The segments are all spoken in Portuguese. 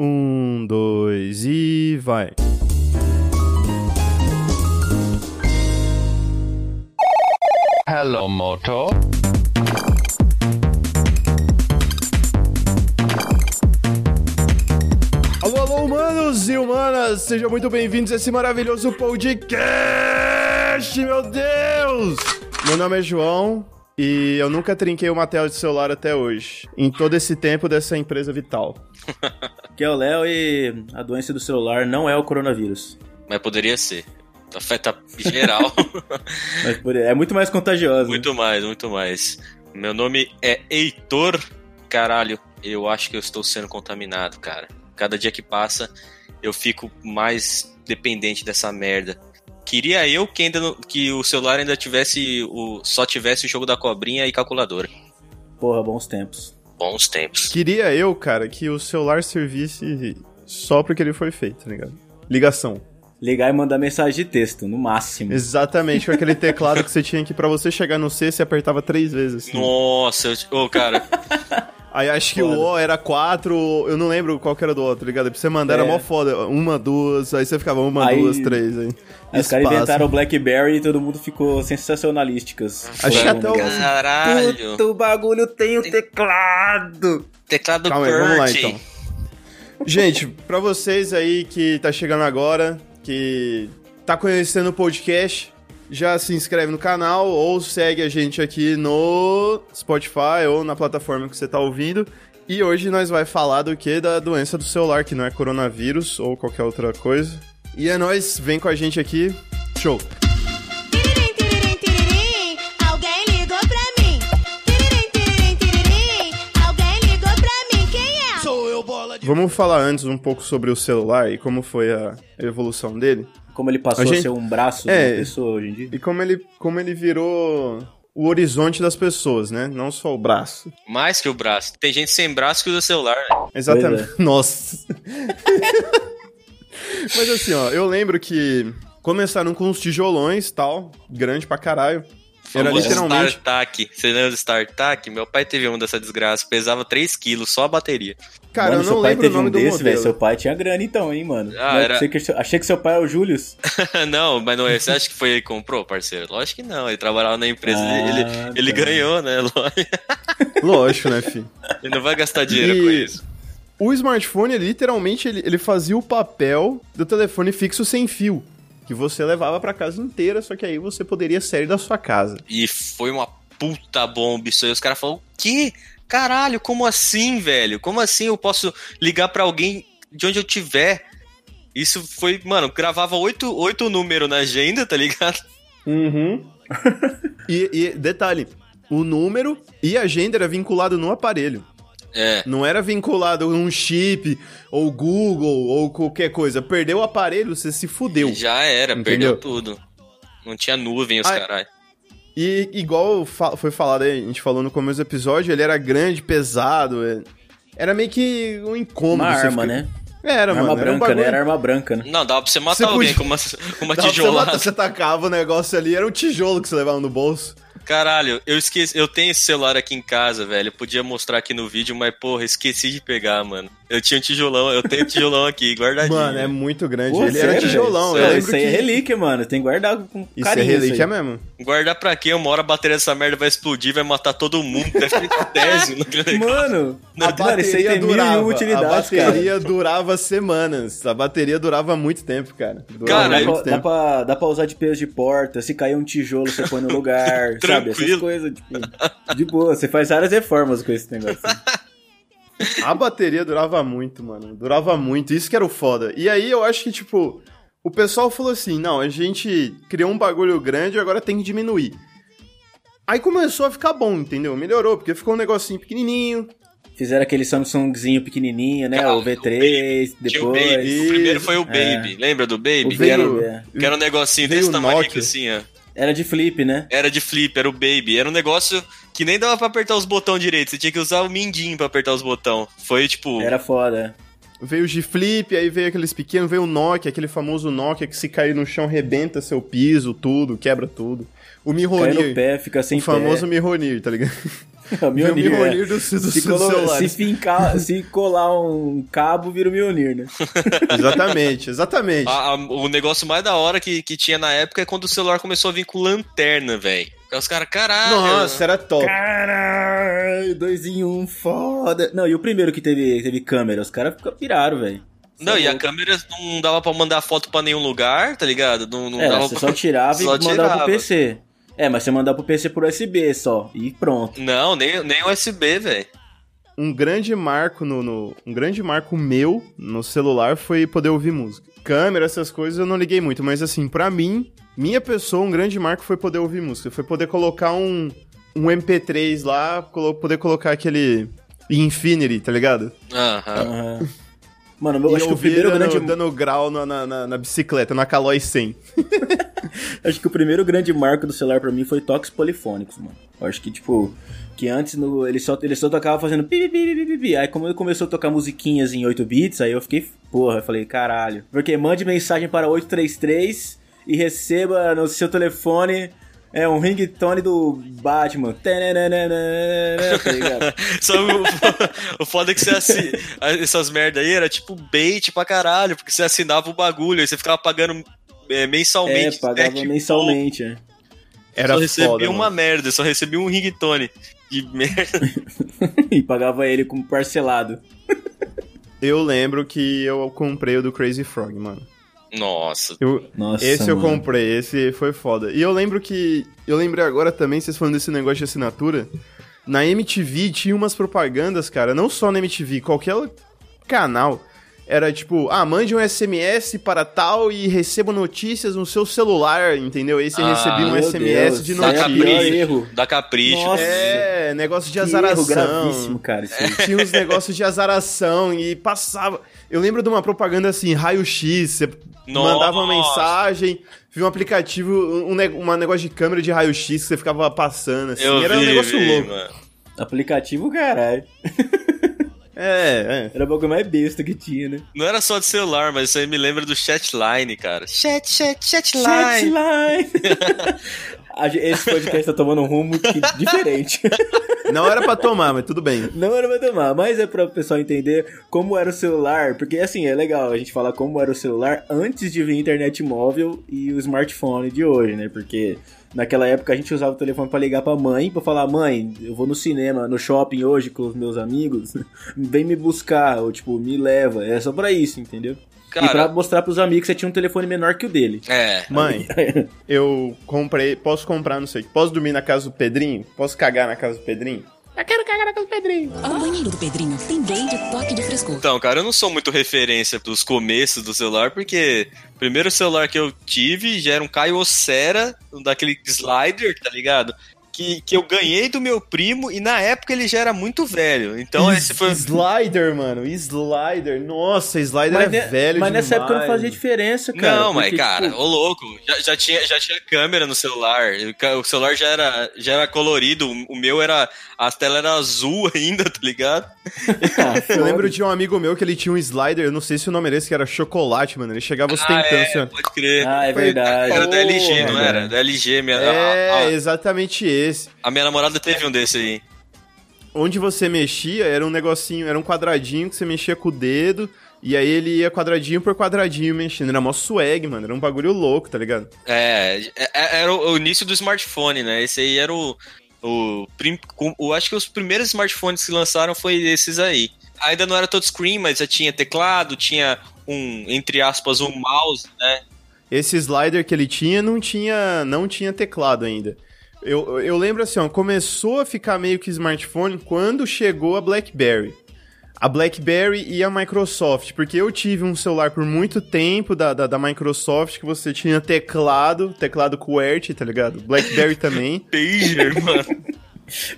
Um, dois e vai. Hello, Moto. Alô, alô, humanos e humanas, sejam muito bem-vindos a esse maravilhoso podcast, meu Deus! Meu nome é João e eu nunca trinquei uma tela de celular até hoje, em todo esse tempo dessa empresa vital. Que é o Léo e a doença do celular não é o coronavírus. Mas poderia ser. Afeta geral. Mas é muito mais contagiosa. muito mais, muito mais. Meu nome é Heitor. Caralho, eu acho que eu estou sendo contaminado, cara. Cada dia que passa, eu fico mais dependente dessa merda. Queria eu que, ainda que o celular ainda tivesse o só tivesse o jogo da cobrinha e calculadora. Porra, bons tempos. Bons tempos. Queria eu, cara, que o celular servisse só porque ele foi feito, tá ligado? Ligação. Ligar e mandar mensagem de texto, no máximo. Exatamente, com aquele teclado que você tinha que pra você chegar no C, você apertava três vezes. Assim. Nossa, eu, ô, cara, Aí acho que Foda. o O era quatro, eu não lembro qual que era do outro, tá ligado? Pra você mandar era É. mó foda. Uma, duas, aí você ficava uma, Aí- duas, três. Aí. Aí os caras Espaço. inventaram o Blackberry e todo mundo ficou sensacionalísticas. Acho que até o- caralho. Puta, o bagulho tem o teclado. Teclado Calma aí, vamos lá então. Gente, pra vocês aí que tá chegando agora, que tá conhecendo o podcast, já se inscreve no canal ou segue a gente aqui no Spotify ou na plataforma que você tá ouvindo. E hoje nós vai falar do que? Da doença do celular, que não é coronavírus ou qualquer outra coisa. E é nóis, vem com a gente aqui. Show! É? Vamos falar antes um pouco sobre o celular e como foi a evolução dele. Como ele passou A a, gente- ser um braço de É. uma pessoa hoje em dia. E como ele, como ele virou o horizonte das pessoas, né? Não só o braço. Mais que o braço. Tem gente sem braço que usa celular, né? Exatamente. Nossa. Mas assim, ó, eu lembro que começaram com uns tijolões tal, grande pra caralho. Era literalmente. StarTAC. Você lembra do StarTAC? Meu pai teve um dessa desgraça. Pesava 3 quilos, só a bateria. Cara, Mano, eu seu não pai lembro o teve nome um do desse, modelo. velho. Seu pai tinha grana então, hein, mano. Ah, Não, era- achei, que, achei que seu pai era o Julius. não, mas não é. Você acha que foi ele que comprou, parceiro? Lógico que não. Ele trabalhava na empresa. Ah, ele ele tá. ganhou, né? Lógico, né, filho? Ele não vai gastar dinheiro E- com isso. O smartphone, ele, literalmente, ele, ele fazia o papel do telefone fixo sem fio. Que você levava pra casa inteira, só que aí você poderia sair da sua casa. E foi uma puta bomba isso aí. Os caras falaram, o quê? Caralho, como assim, velho? Como assim eu posso ligar pra alguém de onde eu tiver? Isso foi, mano, gravava oito, oito números na agenda, tá ligado? Uhum. e, e detalhe, o número e a agenda era vinculado no aparelho. É. Não era vinculado a um chip, ou Google, ou qualquer coisa. Perdeu o aparelho, você se fudeu. Já era, Entendeu? perdeu tudo. Não tinha nuvem, os Ah, caralho. E igual foi falado aí, a gente falou no começo do episódio, ele era grande, pesado. é- Era meio que um incômodo. Uma você arma, fica- né? Era, arma mano. Era um branca, né? Era arma branca, né? Não, dava pra você matar Você alguém podia- com uma, uma você, tijolada. matar, você tacava o negócio ali, era um tijolo que você levava no bolso. Caralho, eu esqueci. Eu tenho esse celular aqui em casa, velho. Eu podia mostrar aqui no vídeo, mas, porra, esqueci de pegar, mano. Eu tinha um tijolão, eu tenho um tijolão aqui, guardadinho. Mano, é muito grande. Pô, ele era sério, tijolão. Eu Não, lembro Isso aí é que- relíquia, mano. Tem que guardar com Isso carinho. é relíquia isso mesmo. Guardar pra quê? Uma hora a bateria dessa merda vai explodir, vai matar todo mundo. Deve naquele negócio. Mano, A mano, isso aí bateria e durava. A utilidades, cara. bateria durava semanas. A bateria durava muito tempo, cara. Durava Cara, Dá muito pra, dá, tempo. pra, dá pra usar de peso de porta, se cair um tijolo, você põe no lugar, sabe? Essas coisas, tipo, de boa. Você faz várias reformas com esse negócio. A bateria durava muito, mano. Durava muito. Isso que era o foda. E aí eu acho que, tipo, o pessoal falou assim: não, a gente criou um bagulho grande agora tem que diminuir. Aí começou a ficar bom, entendeu? Melhorou, porque ficou um negocinho pequenininho. Fizeram aquele Samsungzinho pequenininho, né? Cara, o V3, Tinha o depois. Baby. O primeiro foi o É. Baby. Lembra do Baby? O que, era, é. que era um negocinho desse o tamanho assim, ó. Era de flip, né? Era de flip, era o Baby. Era um negócio que nem dava pra apertar os botões direito. Você tinha que usar o mindinho pra apertar os botões. Foi tipo. Era foda. Veio o G-Flip, aí veio aqueles pequenos, veio o Nokia, aquele famoso Nokia que se cair no chão rebenta seu piso, tudo, quebra tudo. O Cai Mihonir, no pé, fica sem o famoso pé. Mihonir, tá ligado? É o Mjolnir, é. Do, do, Se, do colo- celular. se fincar, se colar um cabo, vira o Mjolnir, né? Exatamente, exatamente. A- a- o negócio mais da hora que, que tinha na época é quando o celular começou a vir com lanterna, velho. Os caras, caralho. Nossa, era top. Caralho, dois em um, foda. Não, e o primeiro que teve, teve câmera, os caras ficam piraram, velho. Não, é e a câmera não dava pra mandar foto pra nenhum lugar, tá ligado? Não, não É, dava você pra... só tirava Só e mandava tirava. pro PC. É, mas você mandava pro PC por USB só, e pronto. Não, nem, nem USB, velho. Um grande marco no, no- um grande marco meu no celular foi poder ouvir música. Câmera, essas coisas eu não liguei muito, mas assim, pra mim, minha pessoa, um grande marco foi poder ouvir música, foi poder colocar um um MP3 lá, colo- poder colocar aquele Infinity, tá ligado? Aham. Aham. Mano, eu e acho que o primeiro dando, grande. dando grau na, na, na- na bicicleta, na Caloi 100. Acho que o primeiro grande marco do celular pra mim foi toques polifônicos, mano. Eu acho que, tipo, que antes no, ele, só, ele só tocava fazendo pi, pi, pi, pi, pi. Aí como ele começou a tocar musiquinhas em 8 bits, aí eu fiquei, porra, eu falei, caralho. Porque mande mensagem para 833 e receba no seu telefone é um ringtone do Batman. Tá ligado? Só o, o foda é que você assi... essas merda aí era tipo bait pra caralho, porque você assinava o bagulho, aí você ficava pagando é, É, mensalmente. pagava sete mensalmente, é. Era só recebia foda, uma mano. merda, só recebia um ringtone. De merda. e pagava ele como parcelado. Eu lembro que eu comprei o do Crazy Frog, mano. Nossa. Eu, Nossa, esse eu mano. comprei, esse foi foda. E eu lembro que. Eu lembrei agora também, vocês falando desse negócio de assinatura. Na MTV tinha umas propagandas, cara, não só na MTV, qualquer canal. Era tipo, ah, mande um SMS para tal e receba notícias no seu celular, entendeu? Aí você Ah, recebia um SMS Deus, de aí é Da capricho. erro. Da capricho. Nossa. É, negócio de Que erro azaração. gravíssimo, cara. Isso aí. Tinha uns negócios de azaração e passava. Eu lembro de uma propaganda assim, raio-x, você Nossa. mandava uma mensagem, via um aplicativo, um, uma negócio de câmera de raio-x que você ficava passando, assim. Eu Era um vi, negócio vi, louco. mano. Aplicativo, caralho. É, é. Era o bagulho mais besta que tinha, né? Não era só de celular, mas isso aí me lembra do chatline, cara. Chat, chat, chatline. Chatline. Esse podcast tá tomando um rumo que- diferente. Não era pra tomar, mas tudo bem. Não era pra tomar, mas é pra o pessoal entender como era o celular. Porque, assim, é legal a gente falar como era o celular antes de vir a internet móvel e o smartphone de hoje, né? Porque naquela época a gente usava o telefone pra ligar pra mãe, pra falar: mãe, eu vou no cinema, no shopping hoje com os meus amigos, vem me buscar, ou tipo, me leva. É só pra isso, entendeu? E pra Cara, mostrar pros amigos que você tinha um telefone menor que o dele. é. Mãe, eu comprei. Posso comprar, não sei. Posso dormir na casa do Pedrinho? Posso cagar na casa do Pedrinho? Eu quero cagar na casa do Pedrinho. O banheiro do Pedrinho tem blade toque de frescor. Então, cara, eu não sou muito referência dos começos do celular, porque o primeiro celular que eu tive já era um Caio Ocera, um daquele slider, tá ligado? Que, que eu ganhei do meu primo e na época ele já era muito velho. Então esse foi. Slider, mano. Slider. Nossa, Slider Mas, é ne- velho mas nessa época não demais. fazia diferença, cara. não, mas porque, cara, tipo, ô louco, já, já tinha, já tinha câmera no celular. O celular já era, já era colorido, o meu era. A tela era azul ainda, tá ligado? Eu lembro de um amigo meu que ele tinha um slider, eu não sei se o nome desse que era chocolate, mano. Ele chegava ostentando ah, é, assim, ó. pode crer. Ah, é Foi- verdade. Era da LG, não era? Da LG. Minha, É, a, a- exatamente esse. A minha namorada teve um desse aí. Onde você mexia era um negocinho, era um quadradinho que você mexia com o dedo, e aí ele ia quadradinho por quadradinho mexendo. Era mó swag, mano. Era um bagulho louco, tá ligado? É, é- era o, o início do smartphone, né? Esse aí era o. o, prim- o- acho que os primeiros smartphones que lançaram foi esses aí. Ainda não era touchscreen, mas já tinha teclado, tinha um, entre aspas, um mouse, né? Esse slider que ele tinha não tinha, não tinha teclado ainda. Eu, eu lembro assim, ó, começou a ficar meio que smartphone quando chegou a BlackBerry. A BlackBerry e a Microsoft, porque eu tive um celular por muito tempo da, da, da Microsoft que você tinha teclado, teclado QWERTY, tá ligado? BlackBerry também. Pager, mano.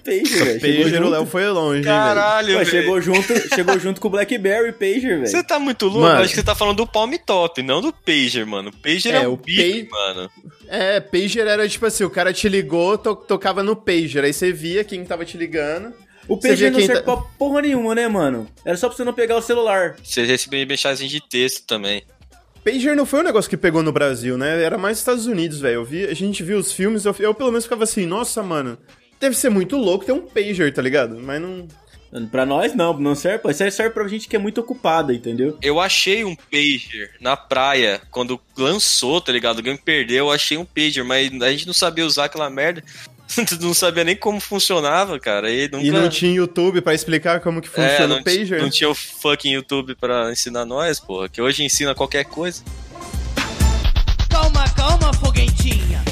Pager, velho. Chegou Pager, o. Léo foi longe? Caralho, velho. chegou junto, chegou junto com o BlackBerry Pager, Você velho. tá muito louco? Mano. Acho que você tá falando do Palm Top, não do Pager, mano. Pager é, É, o bip, Pa- mano. É, Pager era tipo assim, o cara te ligou, to- tocava no Pager, aí você via quem tava te ligando. O Pager não serve tá- pra porra nenhuma, né, mano? Era só pra você não pegar o celular. Você recebia mensagem de texto também. Pager não foi um negócio que pegou no Brasil, né? Era mais Estados Unidos, velho. A gente viu os filmes, eu, eu pelo menos ficava assim, nossa, mano, deve ser muito louco ter um pager, tá ligado? Mas não. Pra nós, não, não serve. pô. Isso aí serve pra gente que é muito ocupada, entendeu? Eu achei um pager na praia quando lançou, tá ligado? Alguém perdeu, eu achei um pager, mas a gente não sabia usar aquela merda. não sabia nem como funcionava, cara. E, nunca... E não tinha YouTube pra explicar como que É, funciona não, o pager. não tinha o fucking YouTube pra ensinar nós, porra. Que hoje ensina qualquer coisa. Calma, calma, foguentinha.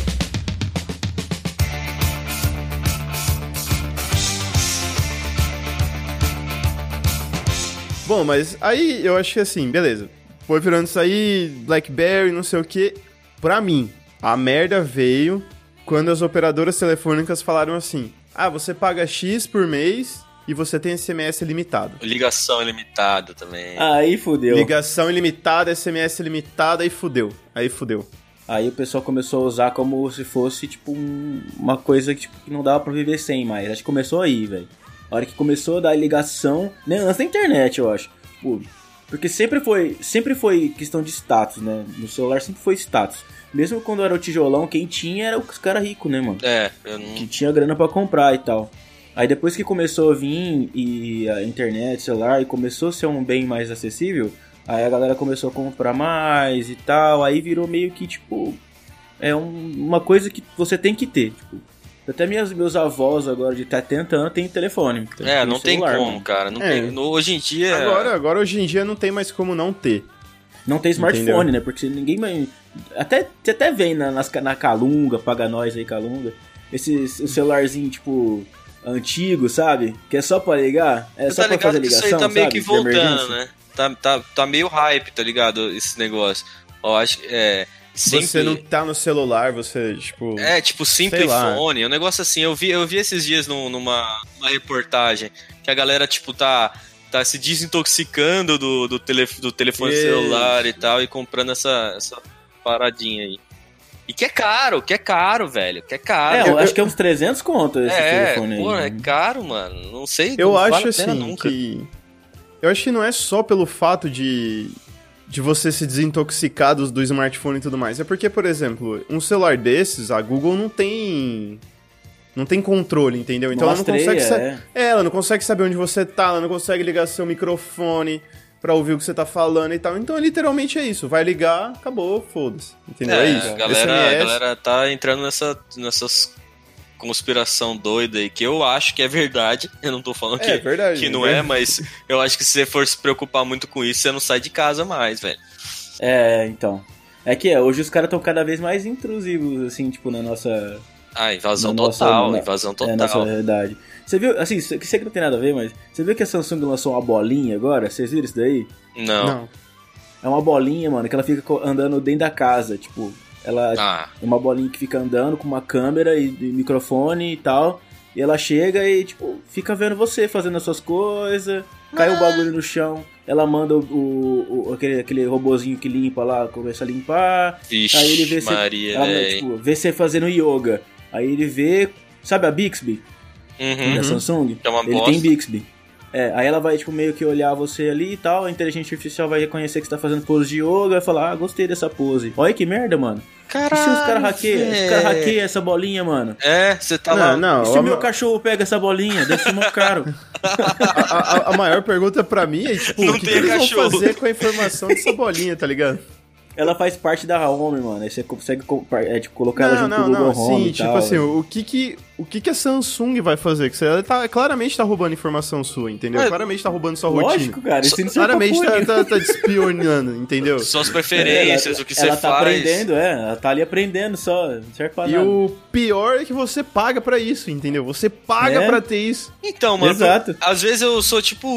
Bom, mas aí eu acho que assim, beleza. Foi virando isso aí, Blackberry, não sei o que. Pra mim, a merda veio quando as operadoras telefônicas falaram assim: ah, você paga X por mês e você tem SMS limitado. Ligação ilimitada também. Aí fudeu. Ligação ilimitada, SMS limitada, aí fudeu. Aí fudeu. Aí o pessoal começou a usar como se fosse, tipo, um- uma coisa que, tipo, que não dava pra viver sem mais. Acho que começou aí, velho. A hora que começou a dar ligação, né, antes da internet, eu acho. Tipo, porque sempre foi, sempre foi questão de status, né? No celular sempre foi status. Mesmo quando era o tijolão, quem tinha era os caras ricos, né, mano? É, eu não. que tinha grana pra comprar e tal. Aí depois que começou a vir e a internet, celular, e começou a ser um bem mais acessível, aí a galera começou a comprar mais e tal, aí virou meio que tipo é um- uma coisa que você tem que ter, tipo, até minhas, meus avós agora de 70 anos têm telefone. É, não tem celular, como, mano. cara. Não É. tem, no- hoje em dia. Agora, agora, hoje em dia, não tem mais como não ter. Não tem smartphone, Entendeu? né? Porque ninguém mais. Até, você até vem na, nas, na Calunga, paga nós aí, Calunga. Esse celularzinho, tipo, antigo, sabe? Que é só pra ligar. É Você só tá pra fazer ligação. isso aí tá meio sabe? que voltando, né? Tá, tá, tá meio hype, tá ligado? Esse negócio. Ó, acho que. É. Sempre... Você não tá no celular, você, tipo. É, tipo. Simplifone, um negócio assim. Eu vi, eu vi esses dias num- numa, numa reportagem que a galera, tipo, tá, tá se desintoxicando do, do, tele, do telefone Isso. celular e tal e comprando essa, essa paradinha aí. E que é caro, que é caro, velho, que é caro. É, eu acho que é uns 300 conto esse É, telefone aí. pô, é né? caro, mano. Não sei. Eu não acho vale assim nunca. que. Eu acho que não é só pelo fato de. De você se desintoxicar do, do smartphone e tudo mais. É porque, por exemplo, um celular desses, a Google não tem. Não tem controle, entendeu? Então Não ela não consegue. é. É, ela não consegue saber onde você tá, ela não consegue ligar seu microfone pra ouvir o que você tá falando e tal. Então, literalmente é isso. Vai ligar, acabou, foda-se. Entendeu? É, isso. A galera, a galera tá entrando nessa, nessas conspiração doida aí, que eu acho que é verdade. Eu não tô falando que, É verdade, que não né? é, mas eu acho que se você for se preocupar muito com isso, você não sai de casa mais, velho. É, então. É que é, hoje os caras estão cada vez mais intrusivos, assim, tipo, na nossa. Ah, invasão na nossa- total, na- invasão É, nossa total. realidade. Você viu, assim, que sei que não tem nada a ver, mas. Você viu que a Samsung lançou uma bolinha agora? Vocês viram isso daí? não. Não. É uma bolinha, mano, que ela fica andando dentro da casa, tipo. Ela Ah, é uma bolinha que fica andando com uma câmera e, e microfone e tal. E ela chega e, tipo, fica vendo você fazendo as suas coisas. Cai o bagulho no chão. Ela manda o, o- o- aquele, aquele robozinho que limpa lá, começa a limpar. vixe, Aí ele vê você. Maria, ela, velho. tipo, vê você fazendo yoga. Aí ele vê. Sabe a Bixby Uhum. da Samsung? É uma ele bosta. tem Bixby. É, aí ela vai, tipo, meio que olhar você ali e tal. A inteligência artificial vai reconhecer que você tá fazendo pose de yoga e falar, ah, gostei dessa pose. Olha que merda, mano. E se os caras hackeiam? Os caras hackeiam essa bolinha, mano? É, você tá Não, lá. não. E se o meu cachorro pega essa bolinha? Deve ser mó caro. a, a- a maior pergunta pra mim é, tipo, Não o que, tem que eles cachorro. vão fazer com a informação dessa bolinha, tá ligado? Ela faz parte da Home, mano. Aí você consegue é, tipo, colocar ela Não, junto não, com o Google não, Home sim, e tipo tal. assim, o que que, o que que a Samsung vai fazer? Que você tá, claramente tá roubando informação sua, entendeu? É, claramente tá roubando sua Lógico, rotina. cara. Isso não Claramente tá, tá, tá te espionando, entendeu? Suas preferências, ela, o que você ela tá faz. aprendendo, é. Ela tá ali aprendendo só. Não serve pra E nada. o pior é que você paga pra isso, entendeu? Você paga É. pra ter isso. Então, mano, Exato. às vezes eu sou tipo.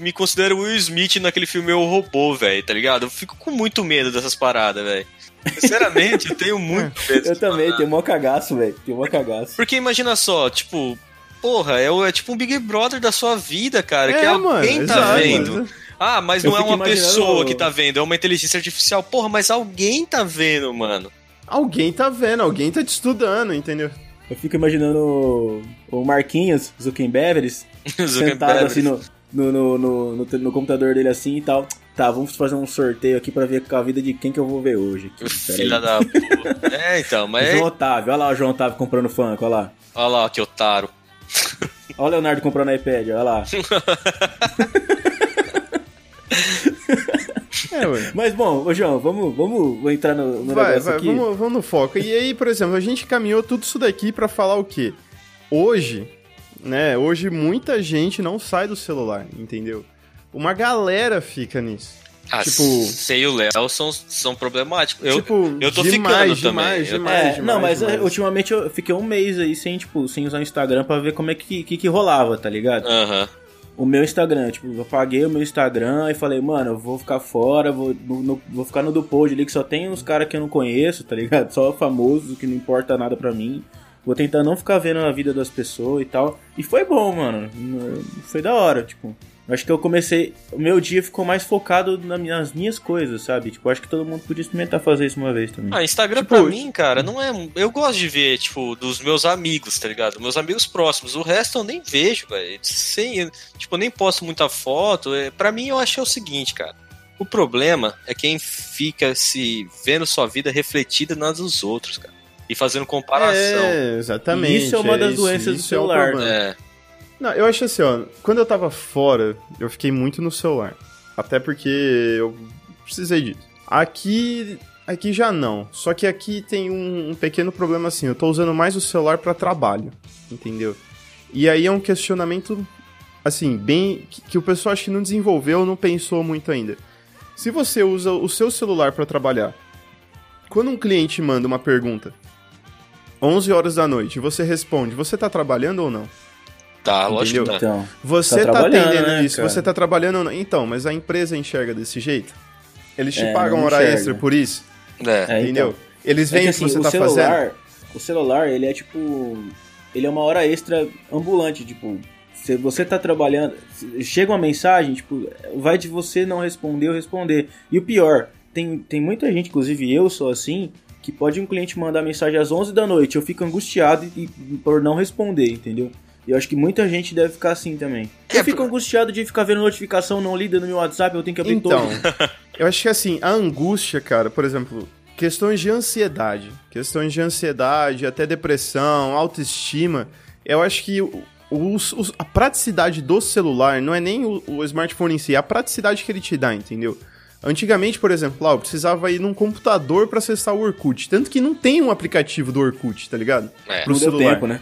Me considero Will Smith naquele filme Eu Robô, velho, tá ligado? Eu fico com muito medo dessas paradas, velho. Sinceramente, eu tenho muito medo. Eu também, paradas. tenho mó cagaço, velho. Tenho mó cagaço. Porque imagina só, tipo, porra, é, o- é tipo um Big Brother da sua vida, cara, que É, alguém mano, tá exato, vendo. mano. Ah, mas Eu não é uma imaginando- pessoa que tá vendo, é uma inteligência artificial. Porra, mas alguém tá vendo, mano. Alguém tá vendo, alguém tá te estudando, entendeu? Eu fico imaginando o- Marquinhos, Zuckerberg, sentado assim no, no, no, no, no, no computador dele assim e tal. Tá, vamos fazer um sorteio aqui pra ver com a vida de quem que eu vou ver hoje. aqui. Filha aí. da puta. É, então, mas. João Otávio, olha lá o João Otávio comprando funk, olha lá. Olha lá, que otário. Olha o Leonardo comprando iPad, olha lá. É, ué. Mas bom, ô João, vamos, vamos entrar no, no Vai, negócio vai, aqui. vamos, vamos no foco. E aí, por exemplo, a gente caminhou tudo isso daqui pra falar o quê? Hoje, né? Hoje muita gente não sai do celular, entendeu? Uma galera fica nisso. Ah, Tipo- e o Léo são, são problemáticos. Eu, tipo, eu tô demais, ficando demais, também. Eu- demais. É, não, mas demais. eh, ultimamente eu fiquei um mês aí sem, tipo, sem usar o Instagram pra ver como é que, que, que rolava, tá ligado? Aham. O meu Instagram, tipo, eu apaguei o meu Instagram e falei, mano, eu vou ficar fora, vou, no- no- vou ficar no do pod ali que só tem uns caras que eu não conheço, tá ligado? Só famosos, que não importa nada pra mim. Vou tentar não ficar vendo a vida das pessoas e tal. E foi bom, mano. Foi da hora, tipo. Acho que eu comecei. O meu dia ficou mais focado na- nas minhas coisas, sabe? Tipo, acho que todo mundo podia experimentar fazer isso uma vez também. Ah, Instagram Tipo, pra mim, cara, não é. Eu gosto de ver, tipo, dos meus amigos, tá ligado? Meus amigos próximos. O resto eu nem vejo, velho. Sem, tipo, eu nem posto muita foto. É, pra mim, eu acho que é o seguinte, cara. O problema é quem fica se vendo sua vida refletida nas dos outros, cara. E fazendo comparação. É, exatamente. Isso é uma das isso, doenças do é um celular. É. Não, eu acho assim, ó, quando eu tava fora, eu fiquei muito no celular. Até porque eu precisei disso. Aqui, aqui já não. Só que aqui tem um, um pequeno problema assim, eu tô usando mais o celular pra trabalho, entendeu? E aí é um questionamento, assim, bem. que, que o pessoal acho que não desenvolveu, não pensou muito ainda. Se você usa o seu celular pra trabalhar, quando um cliente manda uma pergunta, 11 horas da noite, e você responde, você tá trabalhando ou não? Tá, lógico que Entendeu? tá. Então. Você Tá tá, trabalhando, atendendo né, isso, cara? você tá trabalhando ou não. Então, mas a empresa enxerga desse jeito? Eles te É, pagam hora enxerga. extra por isso? É. É, entendeu? então. Eles É veem que, o que assim, você o tá celular, fazendo? O celular, ele é tipo. Ele é uma hora extra ambulante, tipo. Se você tá trabalhando. Chega uma mensagem, tipo, vai de você não responder ou responder. E o pior, tem, tem muita gente, inclusive eu sou assim, que pode um cliente mandar mensagem às 11 da noite, eu fico angustiado e, e- por não responder, entendeu? E eu acho que muita gente deve ficar assim também. Eu É, fico por- angustiado de ficar vendo notificação não lida no meu WhatsApp, eu tenho que abrir Então, todo. eu acho que assim, a angústia, cara, por exemplo, questões de ansiedade, questões de ansiedade, até depressão, autoestima, eu acho que os- os- a praticidade do celular não é nem o, o smartphone em si, é a praticidade que ele te dá, entendeu? Antigamente, por exemplo, lá, eu precisava ir num computador pra acessar o Orkut. Tanto que não tem um aplicativo do Orkut, tá ligado? É. Pro Não deu celular. tempo, né?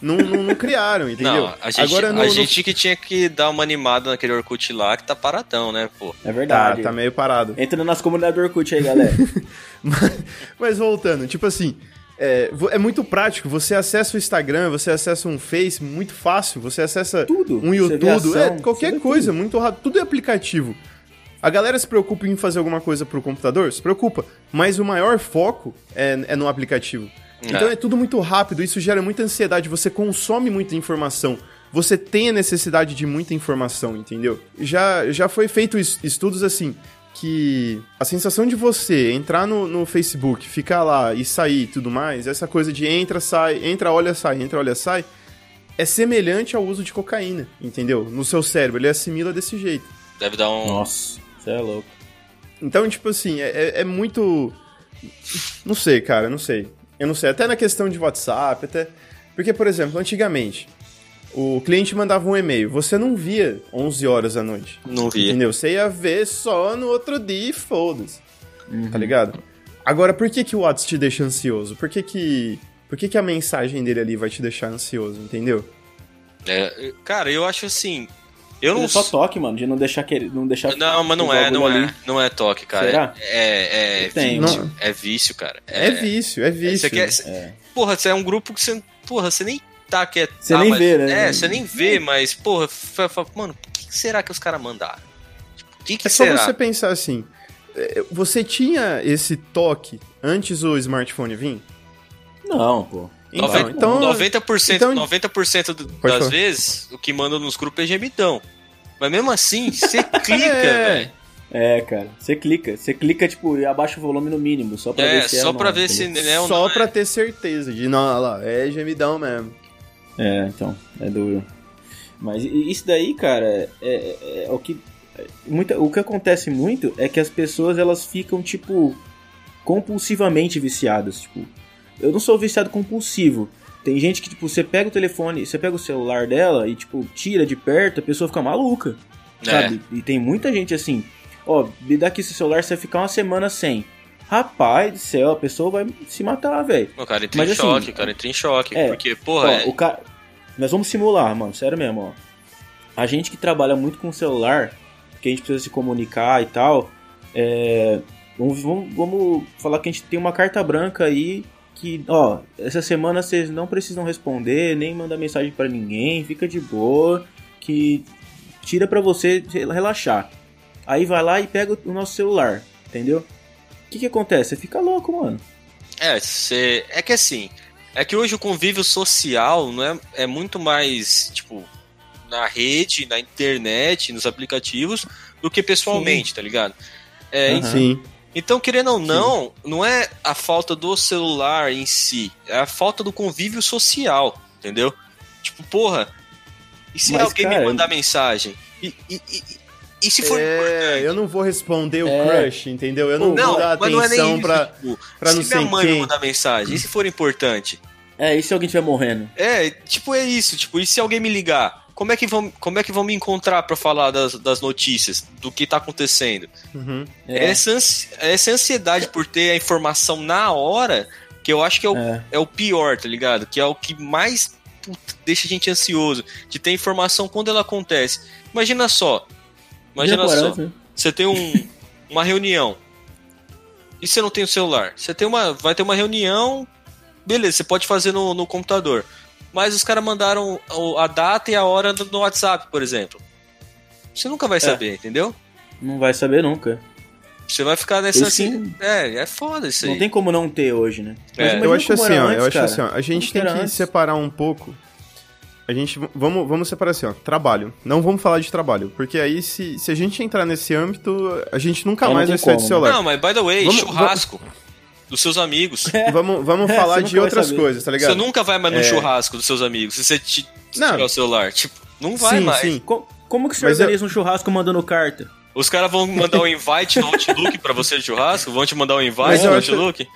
Não, não, não criaram, entendeu? Não, a gente, Agora no, a no- gente que tinha que dar uma animada naquele Orkut lá que tá paradão, né, pô? É Tá, verdade. tá meio parado. Entra na nossa comunidade do Orkut aí, galera. Mas, mas voltando, tipo assim, é, é muito prático. Você acessa o Instagram, você acessa um Face, muito fácil. Você acessa Tudo. um YouTube, é, qualquer coisa, muito rápido. Tudo é aplicativo. A galera se preocupa em fazer alguma coisa pro computador? Se preocupa. Mas o maior foco é, é no aplicativo. Então É. é tudo muito rápido, isso gera muita ansiedade, você consome muita informação. Você tem a necessidade de muita informação, entendeu? Já, já foi feito es- estudos assim, que a sensação de você entrar no, no Facebook, ficar lá e sair e tudo mais, essa coisa de entra, sai, entra, olha, sai, entra, olha, sai, é semelhante ao uso de cocaína, entendeu? No seu cérebro, ele assimila desse jeito. Deve dar um. Nossa, você é louco. Então, tipo assim, é, é- é muito. Não sei, cara, não sei. Eu não sei. Até na questão de WhatsApp, até. Porque, por exemplo, antigamente, o cliente mandava um e-mail, você não via 11 horas da noite. Não vi. Entendeu? Você ia ver só no outro dia e foda-se. Tá ligado? Agora, por que, que o WhatsApp te deixa ansioso? Por que que. Por que, que a mensagem dele ali vai te deixar ansioso, entendeu? É, cara, eu acho assim. Eu não Ele só toque, mano, de não deixar querer, não deixar Não, mas não o é, não é. ali. Não é toque, cara. Será? É, é, Tem, vício. não. É vício, cara. É, vício, é vício. Você quer, cê- Porra, você é um grupo que você. Porra, você nem tá quieto. Você ah, nem mas- vê, né? É, você nem vê, mas, porra, mano, por que será que os caras mandaram? Tipo, o que, que É só será? você pensar assim. é, Você tinha esse toque antes do smartphone vir? Não, pô. Então, Noventa- então, 90%, então- 90% do- Pode das falar. vezes, o que manda nos grupos é gemidão. Mas mesmo assim, você clica, É. velho. É, cara. Você clica. Você clica, tipo, e abaixa o volume no mínimo, só pra É, ver se é só ou não, pra ver se é ou só não é. pra ter certeza de, não, olha lá, é gemidão mesmo. É, então, é duro. Mas isso daí, cara, é, é- é o que. muita, o que acontece muito é que as pessoas elas ficam, tipo, compulsivamente viciadas. Tipo, eu não sou viciado compulsivo. Tem gente que, tipo, você pega o telefone, você pega o celular dela e, tipo, tira de perto, a pessoa fica maluca. É. Sabe? E tem muita gente assim, ó, me dá aqui esse celular, você vai ficar uma semana sem. Rapaz do céu, a pessoa vai se matar, velho. O cara entra Mas em assim, choque, o cara entra em choque. é, porque, porra, Ó, é- o ca... Nós vamos simular, mano, sério mesmo, ó. A gente que trabalha muito com celular, que a gente precisa se comunicar e tal, é... vamos, vamos, vamos falar que a gente tem uma carta branca aí que, ó, essa semana vocês não precisam responder, nem mandar mensagem pra ninguém, fica de boa, que tira pra você relaxar. Aí vai lá e pega o nosso celular, entendeu? O que que acontece? Você fica louco, mano. É, cê, é que assim, é que hoje o convívio social não é, é muito mais, tipo, na rede, na internet, nos aplicativos, do que pessoalmente, tá ligado? É, Aham. Sim. Então, querendo ou não, não é a falta do celular em si, é a falta do convívio social, entendeu? Tipo, porra, e se Mas, alguém cara, me mandar mensagem? E, e, e, e se for É, importante? eu não vou responder o É. crush, entendeu? Eu não, Não, vou dar mas não é nem atenção isso, pra. tipo, pra não se minha sei mãe me quem. mandar mensagem, e se for importante? É, e se alguém estiver morrendo? É, tipo, é isso, tipo, e se alguém me ligar? Como é que vão, como é que vão me encontrar pra falar das, das notícias, do que tá acontecendo? Uhum. É. Essa, ansi- essa ansiedade por ter a informação na hora, que eu acho que é o, É. é o pior, tá ligado? Que é o que mais puta, deixa a gente ansioso, de ter informação quando ela acontece. Imagina só, imagina só, né? você tem um, uma reunião e você não tem o celular. Você tem uma, vai ter uma reunião, beleza, você pode fazer no, no computador. Mas os caras mandaram a data e a hora no WhatsApp, por exemplo. Você nunca vai saber, entendeu? Não vai saber nunca. Você vai ficar nessa Esse- assim. É, é foda isso aí. Não tem como não ter hoje, né? É. Eu acho assim, ó, antes, eu acho assim, ó, a gente Como tem que antes? separar um pouco. A gente vamos vamos separar assim, ó, trabalho. Não vamos falar de trabalho, porque aí se, se a gente entrar nesse âmbito, a gente nunca mais vai sair do celular. Não, mas by the way, Vamos- churrasco dos seus amigos. Vamos vamos É, falar de outras coisas, tá ligado? Você nunca vai mais no É. churrasco dos seus amigos se você te, se tirar o celular. Tipo, não vai sim, mais. sim. Co- Como que você Mas eu- organiza um churrasco mandando carta? Os caras vão mandar um invite no Outlook pra você de churrasco? Vão te mandar um invite Mas eu no acho- Outlook?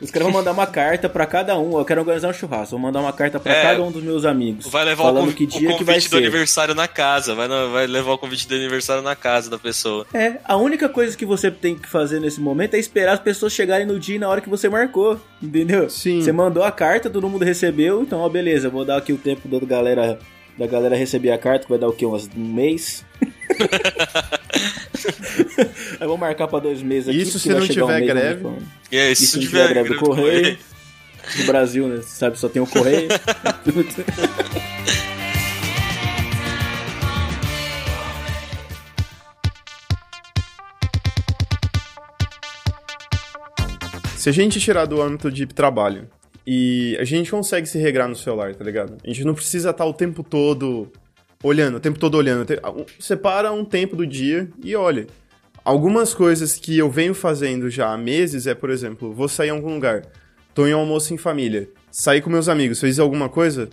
Os caras vão mandar uma carta pra cada um. Eu quero organizar um churrasco. Vou mandar uma carta pra É. cada um dos meus amigos. Vai levar o, falando convi- que o dia convite que vai do ser. aniversário na casa. Vai, na- vai levar o convite do aniversário na casa da pessoa. É, a única coisa que você tem que fazer nesse momento é esperar as pessoas chegarem no dia e na hora que você marcou, entendeu? Sim. Você mandou a carta, todo mundo recebeu, então ó, beleza, vou dar aqui o tempo da galera, da galera receber a carta, que vai dar o quê? Umas- Um mês? Aí vou marcar pra dois meses aqui. Isso se não chegar um tiver mês, greve. falando. E aí, E se não tiver greve do correio, no Brasil, né? Você sabe, só tem o correio. Se a gente tirar do âmbito de trabalho e a gente consegue se regrar no celular, tá ligado? A gente não precisa estar o tempo todo olhando, o tempo todo olhando. Separa um tempo do dia e olha. Algumas coisas que eu venho fazendo já há meses é, por exemplo, vou sair em algum lugar, tô em um almoço em família, sair com meus amigos, fiz alguma coisa,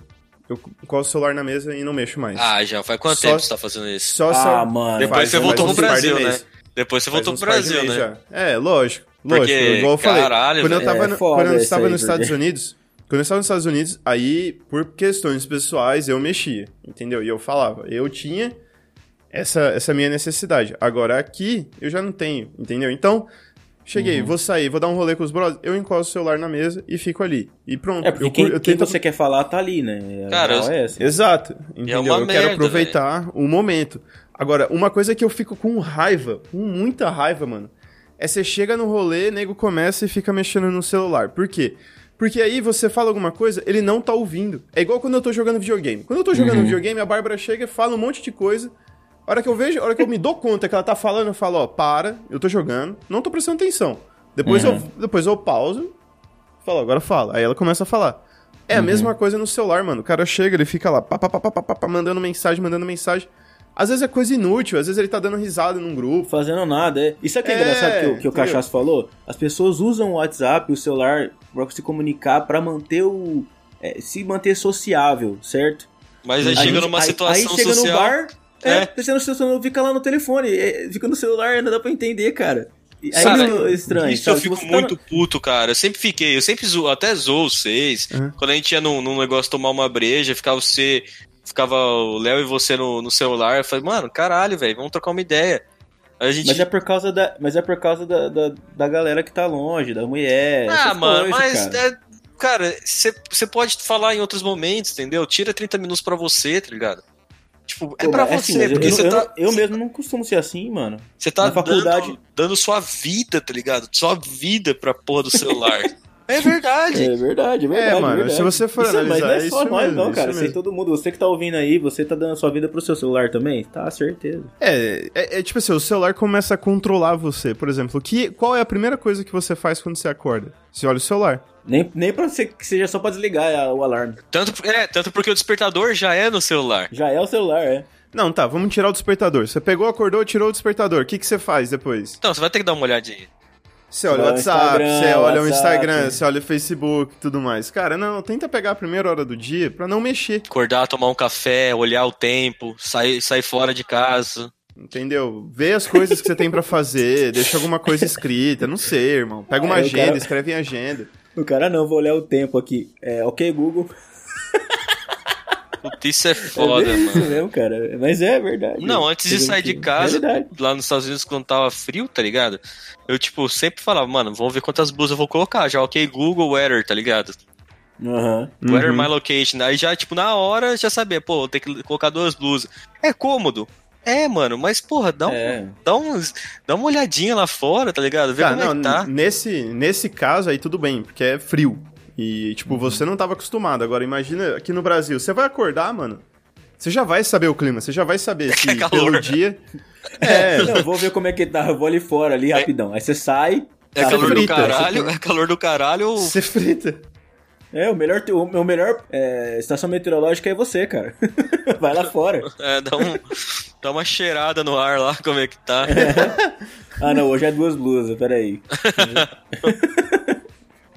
eu coloco o celular na mesa e não mexo mais. Ah, já faz quanto Só- tempo você tá fazendo isso? Só, ah, só... mano. Depois faz- você voltou pro de Brasil, né? Depois você voltou pro de Brasil, mês né? já. É, lógico. Porque, lógico. Igual eu falei. caralho, quando eu velho. tava, É no- quando eu estava aí, nos Estados porque- Unidos, quando eu estava nos Estados Unidos, aí, por questões pessoais, eu mexia, entendeu? E eu falava. Eu tinha essa, essa minha necessidade. Agora aqui, eu já não tenho, entendeu? Então, cheguei, Uhum. vou sair, vou dar um rolê com os brothers, eu encosto o celular na mesa e fico ali. E pronto. É, porque eu, quem, eu quem tento você quer falar tá ali, né? A Cara, eu- é essa. Exato, entendeu? uma eu merda, quero aproveitar o momento. Agora, uma coisa que eu fico com raiva, com muita raiva, mano, é você chega no rolê, nego começa e fica mexendo no celular. Por quê? Porque aí você fala alguma coisa, ele não tá ouvindo. É igual quando eu tô jogando videogame. Quando eu tô jogando videogame, a Bárbara chega e fala um monte de coisa. A hora que eu vejo, a hora que eu me dou conta que ela tá falando, eu falo, ó, para, eu tô jogando, não tô prestando atenção. Depois, eu, depois eu pauso, falo, agora fala. Aí ela começa a falar. É a mesma coisa no celular, mano. O cara chega, ele fica lá, pá, pá, pá, pá, pá, pá, mandando mensagem, mandando mensagem. Às vezes é coisa inútil, às vezes ele tá dando risada num grupo. Fazendo nada, é. Isso aqui é, É, engraçado que, o- que o? Cachaço falou. As pessoas usam o WhatsApp, o celular, pra se comunicar, pra manter o. é, se manter sociável, certo? Mas aí A chega gente- numa aí- situação aí chega social. no bar, É, É. você não, você não fica lá no telefone, é, fica no celular, não dá pra entender, cara. Aí Cara, é estranho. Isso sabe? eu fico tá muito no- puto, cara. Eu sempre fiquei, eu sempre zoo, até zoo vocês. Uhum. Quando a gente ia num, num negócio tomar uma breja, ficava você. Ficava o Léo e você no, no celular. Eu falei, mano, caralho, velho, vamos trocar uma ideia. Gente. Mas é por causa da, mas é por causa da, da, da galera que tá longe, da mulher. ah, mano, coisas, mas. cara. é, você pode falar em outros momentos, entendeu? Tira 30 minutos pra você, tá ligado? Tipo, é Pô, pra mas, você, assim, porque eu, você eu, tá. eu mesmo não costumo ser assim, mano. Você tá na faculdade- dando, dando sua vida, tá ligado? Sua vida pra porra do celular. é verdade. É verdade, é verdade. É, mano, verdade. se você for isso, Mas analisar, não é é só isso nós, mesmo, não, cara. Sei todo mundo. Você que tá ouvindo aí, você tá dando a sua vida pro seu celular também? Tá, certeza. É, é, é tipo assim, o celular começa a controlar você. Por exemplo, que, qual é a primeira coisa que você faz quando você acorda? Você olha o celular. Nem, nem pra ser, que seja só pra desligar o alarme. Tanto, é, tanto porque o despertador já é no celular. Já é o celular, é. Não, tá, vamos tirar o despertador. Você pegou, acordou, tirou o despertador. O que, que você faz depois? Então, você vai ter que dar uma olhadinha. Você olha o WhatsApp, Instagram, você olha o. Instagram, você olha o Facebook e tudo mais. Cara, não, tenta pegar a primeira hora do dia pra não mexer, Acordar, tomar um café, olhar o tempo, sair, sair fora de casa. entendeu? Vê as coisas que você tem pra fazer, deixa alguma coisa escrita, não sei, irmão. Pega uma É, agenda, cara- escreve em agenda. O cara não, vou olhar o tempo aqui. É, ok, Google. Puta, isso é foda, é bem isso mano. mesmo, cara. Mas é verdade. Não, antes de sair de casa, É verdade. lá nos Estados Unidos, quando tava frio, tá ligado? Eu, tipo, sempre falava, mano, vamos ver quantas blusas eu vou colocar. Já, ok, Google Weather, tá ligado? Aham. Weather Uhum. My Location. Aí já, tipo, na hora já sabia, pô, vou ter que colocar duas blusas. É cômodo. É, mano, mas, porra, dá, um, É. dá, uns, dá uma olhadinha lá fora, tá ligado? Vê Tá, como não, é que tá. nesse, nesse caso aí tudo bem, porque é frio. E, tipo, Uhum. você não tava acostumado. Agora, imagina aqui no Brasil, você vai acordar, mano. Você já vai saber o clima, você já vai saber se É pelo dia. É, Não, vou ver como é que tá. Eu vou ali fora, ali rapidão. Aí você sai. É tá calor do frita, caralho, é calor do caralho. você frita. É, o melhor, o, o melhor é, estação meteorológica é você, cara. Vai lá fora. É, dá, um, dá uma cheirada no ar lá, como é que tá. Ah, não, hoje é duas blusas, peraí.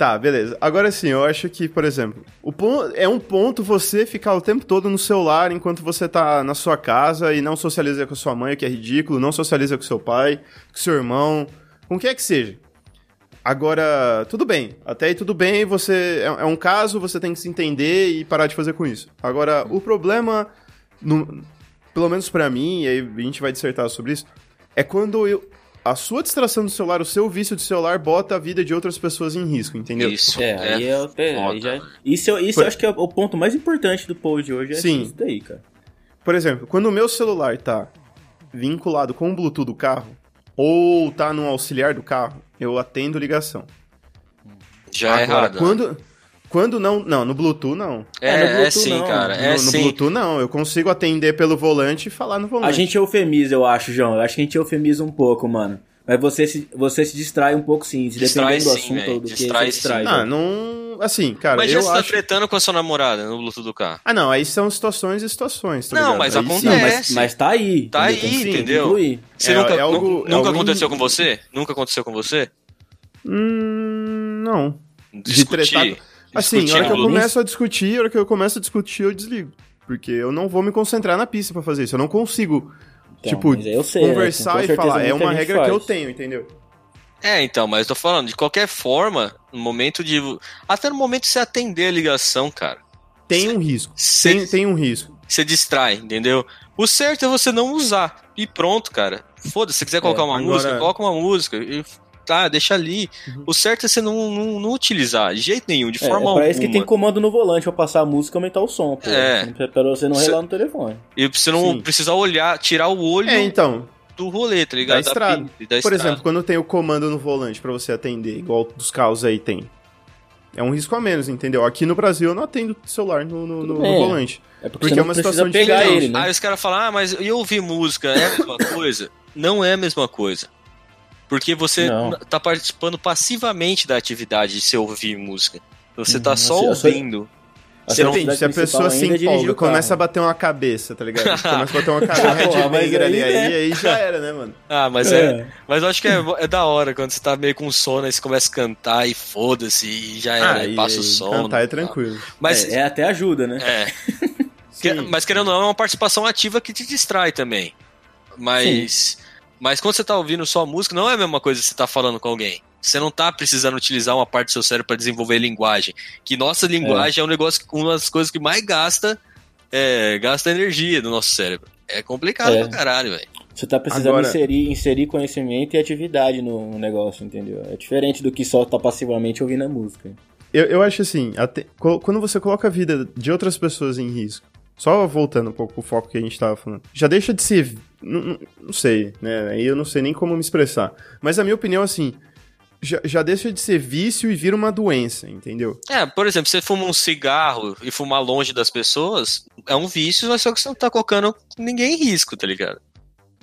Tá, beleza. Agora sim, eu acho que, por exemplo, o pon- é um ponto você ficar o tempo todo no celular enquanto você tá na sua casa e não socializa com a sua mãe, que é ridículo, não socializa com seu pai, com seu irmão, com quem é que seja. Agora, tudo bem. Até aí tudo bem, você. É, é um caso, você tem que se entender e parar de fazer com isso. Agora, o problema, no- pelo menos pra mim, e aí a gente vai dissertar sobre isso, é quando eu- a sua distração do celular, o seu vício de celular bota a vida de outras pessoas em risco, entendeu? Isso. É, aí é, é, foda, aí já, velho. Isso, eu- isso Por- eu acho que é o ponto mais importante do post de hoje. É Sim. isso daí, cara. Por exemplo, quando o meu celular tá vinculado com o Bluetooth do carro, ou tá no auxiliar do carro, eu atendo ligação. Já é Agora, errado. quando, quando não. Não, no Bluetooth não. É, É, no é Bluetooth sim, não. cara. no, É no sim. Bluetooth não. Eu consigo atender pelo volante e falar no volante. A gente eufemiza, eu acho, João. Eu acho que a gente eufemiza um pouco, mano. Mas você se, você se distrai um pouco, sim. Se Distrai dependendo do sim, assunto velho. ou do que Distrai você distrai. sim. Ah, não. Assim, cara, Mas já eu você tá acho. tretando com a sua namorada no Bluetooth do carro. Ah, não, aí são situações e situações, tá Não, ligado? mas Aí acontece. sim. Não, mas, mas tá aí. Tá entendeu? Aí, que entendeu? incluir. Você É- nunca, é algo- nu- é nunca algo aconteceu in- com você? Nunca aconteceu com você? Hum, não. De Discutir? Assim, a hora que eu começo a discutir, a hora que eu começo a discutir, eu desligo. Porque eu não vou me concentrar na pista pra fazer isso. Eu não consigo, Então, tipo, sei, né? conversar e falar. É uma regra faz. que eu tenho, entendeu? É, então, mas eu tô falando, de qualquer forma, no momento de. Até no momento de você atender a ligação, cara. Tem um risco. Você Tem, tem um risco. você distrai, entendeu? O certo é você não usar. E pronto, cara. Foda-se, se você quiser colocar uma agora- música, coloca uma música. E, tá, deixa ali. O certo é você não, não, não utilizar, de jeito nenhum, de É, forma é pra alguma. isso que tem comando no volante pra passar a música e aumentar o som, pô. É. Pra você não relar no telefone. E você não Sim. precisar olhar, tirar o olho É, então, do rolê, tá ligado? da estrada. pista, da Por estrada. exemplo, quando tem o comando no volante pra você atender, igual dos carros aí tem. É um risco a menos, entendeu? Aqui no Brasil eu não atendo celular no, no, no- no bem. volante. É porque, Porque é uma situação pegar diferente. ele, né? Aí os caras falam, ah, mas eu ouvir música é a mesma coisa? Não é a mesma coisa. Porque você Não. tá participando passivamente da atividade de você ouvir música. Você tá Uhum, só a sua- ouvindo. A Você não- se a pessoa se é dirigir empolga, começa a bater uma cabeça, tá ligado? Começa a bater uma cabeça, um headbanger ali, aí, aí, né? aí já era, né, mano? Ah, mas é. É. Mas eu acho que é, é da hora quando você tá meio com sono, aí você começa a cantar e foda-se, e já era, Ah, e passa o sono. Cantar é tranquilo. Mas é, é, até ajuda, né? é, Que- Sim. mas querendo ou não, é uma participação ativa que te distrai também. Mas, mas quando você tá ouvindo só música, não é a mesma coisa que você tá falando com alguém. Você não tá precisando utilizar uma parte do seu cérebro para desenvolver linguagem. Que nossa linguagem é, um negócio, uma das coisas que mais gasta, é, gasta energia do nosso cérebro. É complicado É. pra caralho, velho. Você tá precisando Agora- inserir, inserir conhecimento e atividade no, negócio, entendeu? É diferente do que só tá passivamente ouvindo a música. Eu, eu acho assim, até- quando você coloca a vida de outras pessoas em risco, só voltando um pouco pro foco que a gente tava falando, já deixa de ser. Não, não- sei, né? Aí eu não sei nem como me expressar. Mas a minha opinião, assim, já, já deixa de ser vício e vira uma doença, entendeu? É, por exemplo, você fuma um cigarro e fumar longe das pessoas, é um vício, mas só que você não tá colocando ninguém em risco, tá ligado?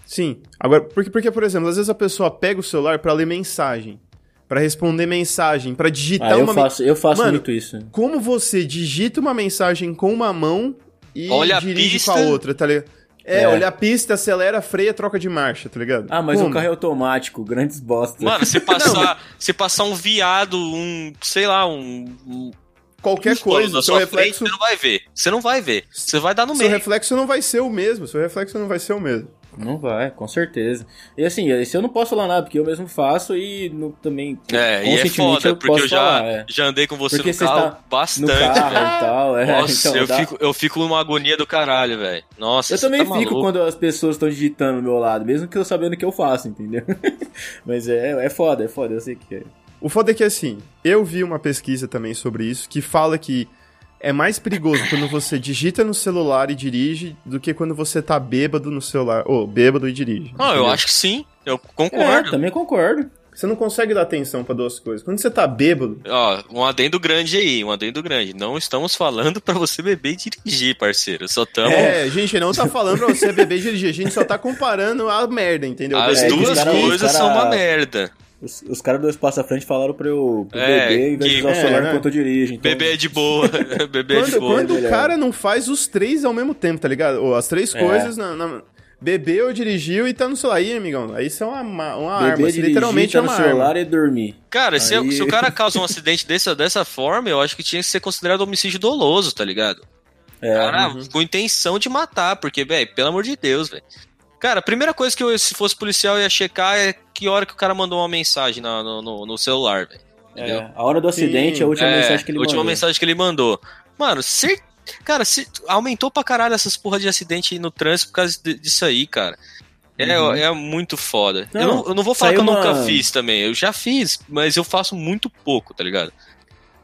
Sim. Agora, porque, porque por exemplo, às vezes a pessoa pega o celular pra ler mensagem, pra responder mensagem, pra digitar Ah, eu uma faço, eu faço Mano, muito isso. Como você digita uma mensagem com uma mão e Olha a dirige com a outra, tá ligado? É, É. olha a pista, acelera, freia, troca de marcha, tá ligado? Ah, mas Como? o carro é automático, grandes bosta. Mano, se passar, se passar um viado, um, sei lá, um, um Qualquer coisa, na seu sua reflexo, frente, você não vai ver. Você não vai ver. Você vai dar no seu meio. reflexo não vai ser o mesmo, seu reflexo não vai ser o mesmo. Não vai, com certeza. E assim, isso eu não posso falar nada, porque eu mesmo faço e não- também É, e é foda, eu porque posso eu já, falar, é. já andei com você Porque no você carro no bastante. carro velho. e tal, é. Nossa, então eu, dá- fico, eu fico numa agonia do caralho, velho. Nossa, Eu também tá fico maluco. quando as pessoas estão digitando do meu lado, mesmo que eu sabendo o que eu faço, entendeu? Mas é, é foda, é foda, eu sei que é. O foda é que assim, eu vi uma pesquisa também sobre isso que fala que é mais perigoso quando você digita no celular e dirige do que quando você tá bêbado no celular. Ou bêbado e dirige. Não, eu entendeu? acho que sim. Eu É, concordo. também concordo. Você não consegue dar atenção pra duas coisas. Quando você tá bêbado, Ó, um adendo grande aí, um adendo grande. Não estamos falando pra você beber e dirigir, parceiro. Só estamos. É, gente não tá falando pra você beber e dirigir, a gente só tá comparando a merda, entendeu? As É, duas cara- coisas cara- são uma merda. Os, os caras dois passos à frente falaram pra eu, pra eu É, beber em vez de que- usar o celular é, enquanto eu dirijo. Então, Beber é de boa. beber é de Quando, boa. quando o cara não faz os três ao mesmo tempo, tá ligado? Ou as três É. coisas na, na- Bebeu, dirigiu e tá no celular. Aí, amigão, aí isso é uma, uma, uma arma. beber, dirigir, literalmente tá é no uma celular arma. e dormir. Cara, se, se o cara causa um acidente dessa, dessa forma, eu acho que tinha que ser considerado homicídio doloso, tá ligado? É, Cara, com intenção de matar, porque, velho, pelo amor de Deus, velho. Cara, a primeira coisa que eu, se fosse policial, eu ia checar é que hora que o cara mandou uma mensagem na- no, no, no celular, velho. É, a hora do acidente, Sim. a última É, mensagem que ele a última mandou. mensagem que ele mandou. Mano, cer... cara, se... aumentou pra caralho essas porra de acidente no trânsito por causa de- disso aí, cara. É, Uhum. é muito foda. eu, Não, não, eu não vou falar que eu nunca uma- fiz também. Eu já fiz, mas eu faço muito pouco, tá ligado?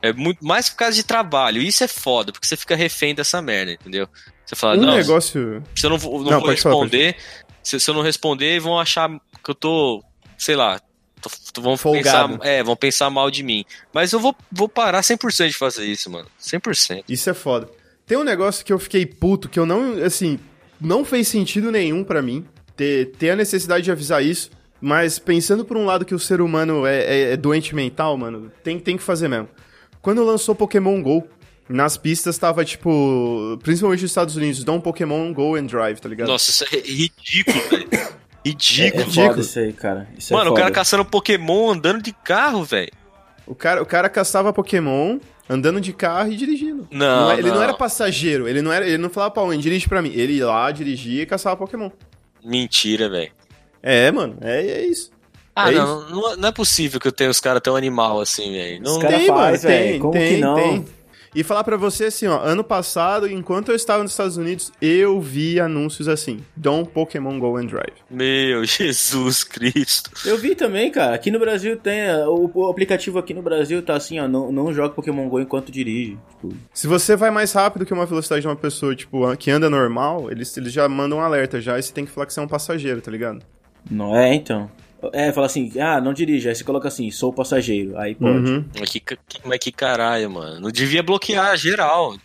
É muito mais por causa de trabalho. Isso é foda, porque você fica refém dessa merda, entendeu? Você fala, Um não, negócio. se eu não não Não, vou pode falar, responder, se, se eu não responder, vão achar que eu tô, sei lá, tô, tô- vão Folgado. pensar, é, vão pensar mal de mim. Mas eu vou, vou parar 100% de fazer isso, mano. 100%. Isso é foda. Tem um negócio que eu fiquei puto, que eu não, assim, não fez sentido nenhum pra mim ter, ter a necessidade de avisar isso, mas pensando por um lado que o ser humano é, é- é doente mental, mano, tem, tem que fazer mesmo. Quando lançou Pokémon GO, nas pistas tava, tipo, principalmente nos Estados Unidos, dá um Pokémon Go and Drive, tá ligado? Nossa, isso é ridículo, velho. É, é Ridículo. ridículo. foda isso aí, cara. Isso Mano, é o cara caçando Pokémon andando de carro, velho. O cara, o cara caçava Pokémon, andando de carro e dirigindo. Não, é- ele não não. era passageiro, ele não, era, ele não falava pra alguém, dirige pra mim. Ele ia lá, dirigia e caçava Pokémon. Mentira, velho. É, mano, é, é isso. Ah, É não, não, não é possível que eu tenha os caras tão animal assim, velho. Não, tem, faz, tem, Como tem, que não? tem. E falar pra você assim, ó, ano passado, enquanto eu estava nos Estados Unidos, eu vi anúncios assim, Don't Pokémon Go and Drive. Meu Jesus Cristo. Eu vi também, cara. Aqui no Brasil tem. O, o aplicativo aqui no Brasil tá assim, ó. Não, não joga Pokémon GO enquanto dirige. Tipo, Se você vai mais rápido que uma velocidade de uma pessoa, tipo, que anda normal, eles, eles já mandam um alerta já, e você tem que falar que você é um passageiro, tá ligado? não é, então. É, fala assim, ah, não dirige. Aí você coloca assim, sou passageiro. Aí pode. Uhum. Mas que, mas que caralho, mano. Não devia bloquear geral.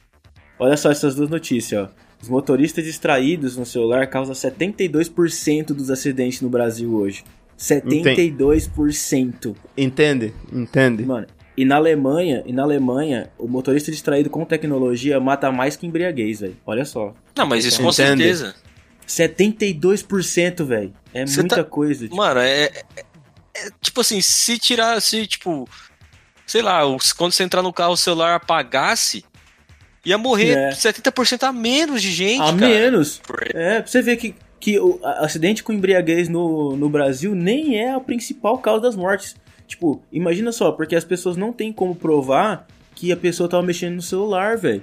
Olha só essas duas notícias, ó. Os motoristas distraídos no celular causam 72% dos acidentes no Brasil hoje. 72%. Entende? Entende? Mano, e na Alemanha, e na Alemanha, o motorista distraído com tecnologia mata mais que embriaguez, velho. Olha só. Não, mas isso com Entende. certeza. 72%, velho. É Você muita tá- coisa. tipo. Mano, é, é- é- Tipo assim, se tirasse, tipo. Sei lá, quando você entrar no carro o celular apagasse. Ia morrer É. 70% a menos de gente, A cara. menos. É, pra você ver que, que o acidente com embriaguez no, no Brasil nem é a principal causa das mortes. Tipo, imagina só, porque as pessoas não têm como provar que a pessoa tava mexendo no celular, velho.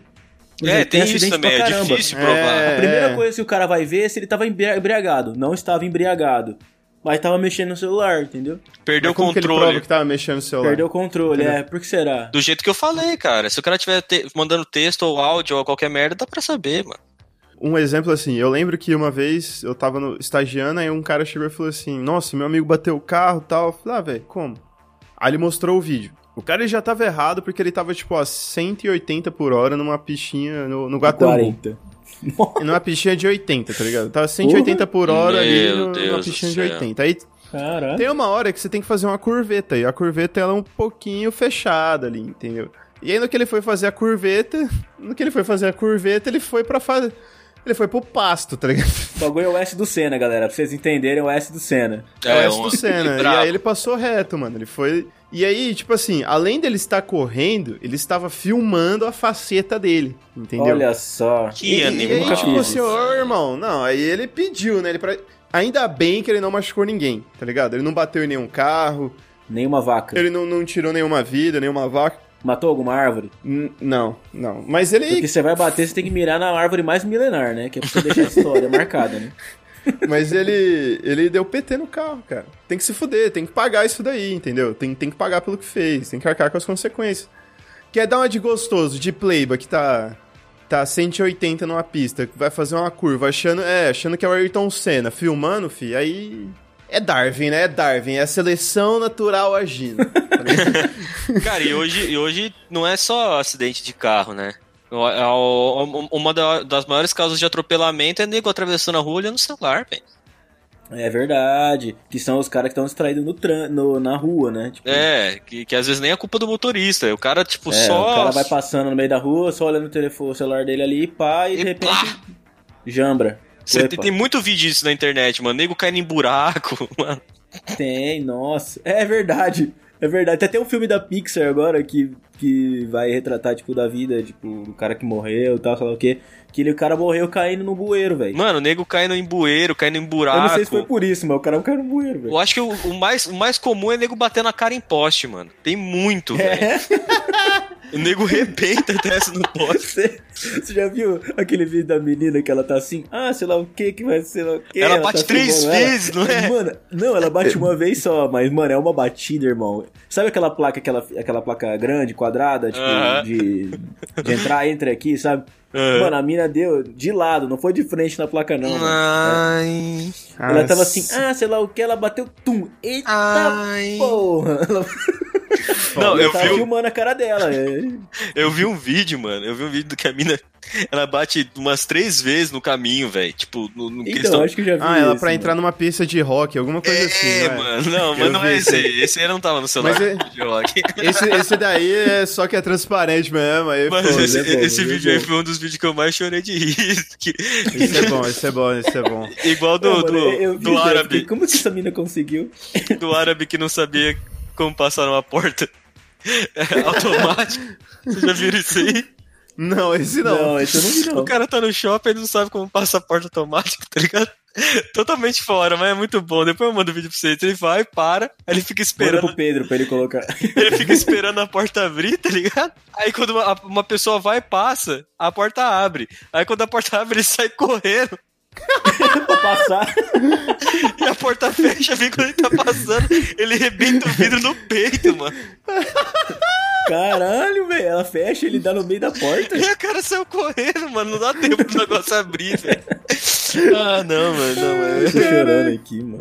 É, exemplo, tem isso também, é difícil provar. É. A primeira coisa que o cara vai ver é se ele tava embri- embriagado. Não estava embriagado. Mas tava mexendo no celular, entendeu? Perdeu o como que ele prova controle. que tava mexendo no celular? Perdeu o controle, é. Por que será? Do jeito que eu falei, cara. Se o cara estiver mandando texto ou áudio ou qualquer merda, dá pra saber, mano. Um exemplo assim, eu lembro que uma vez eu tava no, estagiando, aí um cara chegou e falou assim: Nossa, meu amigo bateu o carro e tal. Eu falei, ah, velho, como? Aí ele mostrou o vídeo. O cara ele já tava errado porque ele tava, tipo, a 180 por hora numa pichinha no, no Guatambu. 40. Numa pichinha de 80, tá ligado? Tava 180 por hora ali Meu no- numa Deus pichinha do de céu. 80. Aí Caralho. tem uma hora que você tem que fazer uma curveta, e a curveta ela é um pouquinho fechada ali, entendeu? E aí no que ele foi fazer a curveta, no que ele foi fazer a curveta, ele foi pra fazer. Ele foi pro pasto, tá ligado? O bagulho é o S do Senna, galera. Pra vocês entenderem, é o S do Senna. É, o S do Senna. e aí ele passou reto, mano. Ele foi. E aí, tipo assim, além dele estar correndo, ele estava filmando a faceta dele, entendeu? Olha só. Que e, e animal. aí, Nunca tipo assim, ô irmão, não, aí ele pediu, né? Ele pra... Ainda bem que ele não machucou ninguém, tá ligado? Ele não bateu em nenhum carro, Nenhuma vaca. ele não, não tirou nenhuma vida, nenhuma vaca. Matou alguma árvore? N- não, não. Mas ele. Porque você vai bater, você tem que mirar na árvore mais milenar, né? Que é pra você deixar a história marcada, né? Mas ele. Ele deu PT no carro, cara. Tem que se fuder, tem que pagar isso daí, entendeu? Tem, tem que pagar pelo que fez, tem que arcar com as consequências. Quer dar uma de gostoso, de playba, que tá. Tá 180 numa pista, vai fazer uma curva, achando, é, achando que é o Ayrton Senna, filmando, fi, aí. É Darwin, né? É Darwin, é a seleção natural agindo. Cara, e hoje, e hoje não é só acidente de carro, né? O- o- Uma da- das maiores causas de atropelamento é nego atravessando a rua olhando o celular, velho. É verdade. Que são os caras que estão distraídos no, tran no na rua, né? Tipo, É, que, que às vezes nem é culpa do motorista. O cara, tipo, é, só. o cara vai passando no meio da rua, só olhando o telefone, o celular dele ali, pá, e de E repente. pá! Jambra. Você tem, tem muito vídeo disso na internet, mano. Nego caindo em buraco, mano. Tem, nossa. É verdade. É verdade. Tem até um filme da Pixar agora que, que vai retratar, tipo, da vida, tipo, o cara que morreu e tal, sei lá o quê. Que ele, o cara morreu caindo no bueiro, velho. Mano, nego caindo em bueiro, caindo em Eu buraco. não sei se foi por isso, mas o cara caiu no bueiro, velho. Eu acho que o, o mais, o mais comum é nego batendo a cara em poste, mano. Tem muito, velho. É, O nego rebenta desce no poste. você, você já viu aquele vídeo da menina que ela tá assim, ah, sei lá o que que vai ser lá o que. Ela bate tá três filmando ela. vezes, não é? Mano, não, ela bate uma vez só, mas, mano, é uma batida, irmão. Sabe aquela placa, aquela, aquela placa grande, quadrada, tipo, de, de entrar, entre aqui, sabe? Mano, a mina deu de lado, não foi de frente na placa, não. Ai. Ela tava assim, ah, sei lá o que, ela bateu, tum, eita Ai. porra. Ela, Não, eu tava vi, um- filmando a cara dela. é. eu vi um vídeo, mano. Eu vi um vídeo do que a mina. Ela bate umas três vezes no caminho, velho. Tipo, no, no Então, questão. acho que eu já vi Ah, ela esse, pra mano. entrar numa pista de rock, alguma coisa assim. É, né? mano. Não, mas não é esse esse aí. Esse aí não tava no celular. Mas é- de rock. Esse, esse daí é só que é transparente mesmo. Aí, Mas pô, esse, é bom, esse é vídeo aí foi um dos vídeos que eu mais chorei de rir. Que- Esse é bom, esse é bom, esse é bom. igual do, Não, mano, do, do isso, eu árabe. Como que essa mina conseguiu? Do árabe que não sabia como passar numa porta é, automática. Vocês já viram isso aí? Não, esse não. Não, esse eu não vi, não. O cara tá no shopping e não sabe como passa a porta automática, tá ligado? Totalmente fora, mas é muito bom. Depois eu mando o vídeo pra vocês. Ele vai, para, aí ele fica Manda esperando. pro Pedro pra ele colocar. Ele fica esperando a porta abrir, tá ligado? Aí quando uma, uma pessoa vai e passa, a porta abre. Aí quando a porta abre, ele sai correndo. pra passar. E a porta fecha, vem quando ele tá passando, ele rebenta o vidro no peito, mano. Caralho, velho. Ela fecha, ele dá no meio da porta. E a cara saiu correndo, mano. Não dá tempo pro negócio abrir, velho. Ah, não, mano. Não, Eu mano. tô chorando aqui, mano.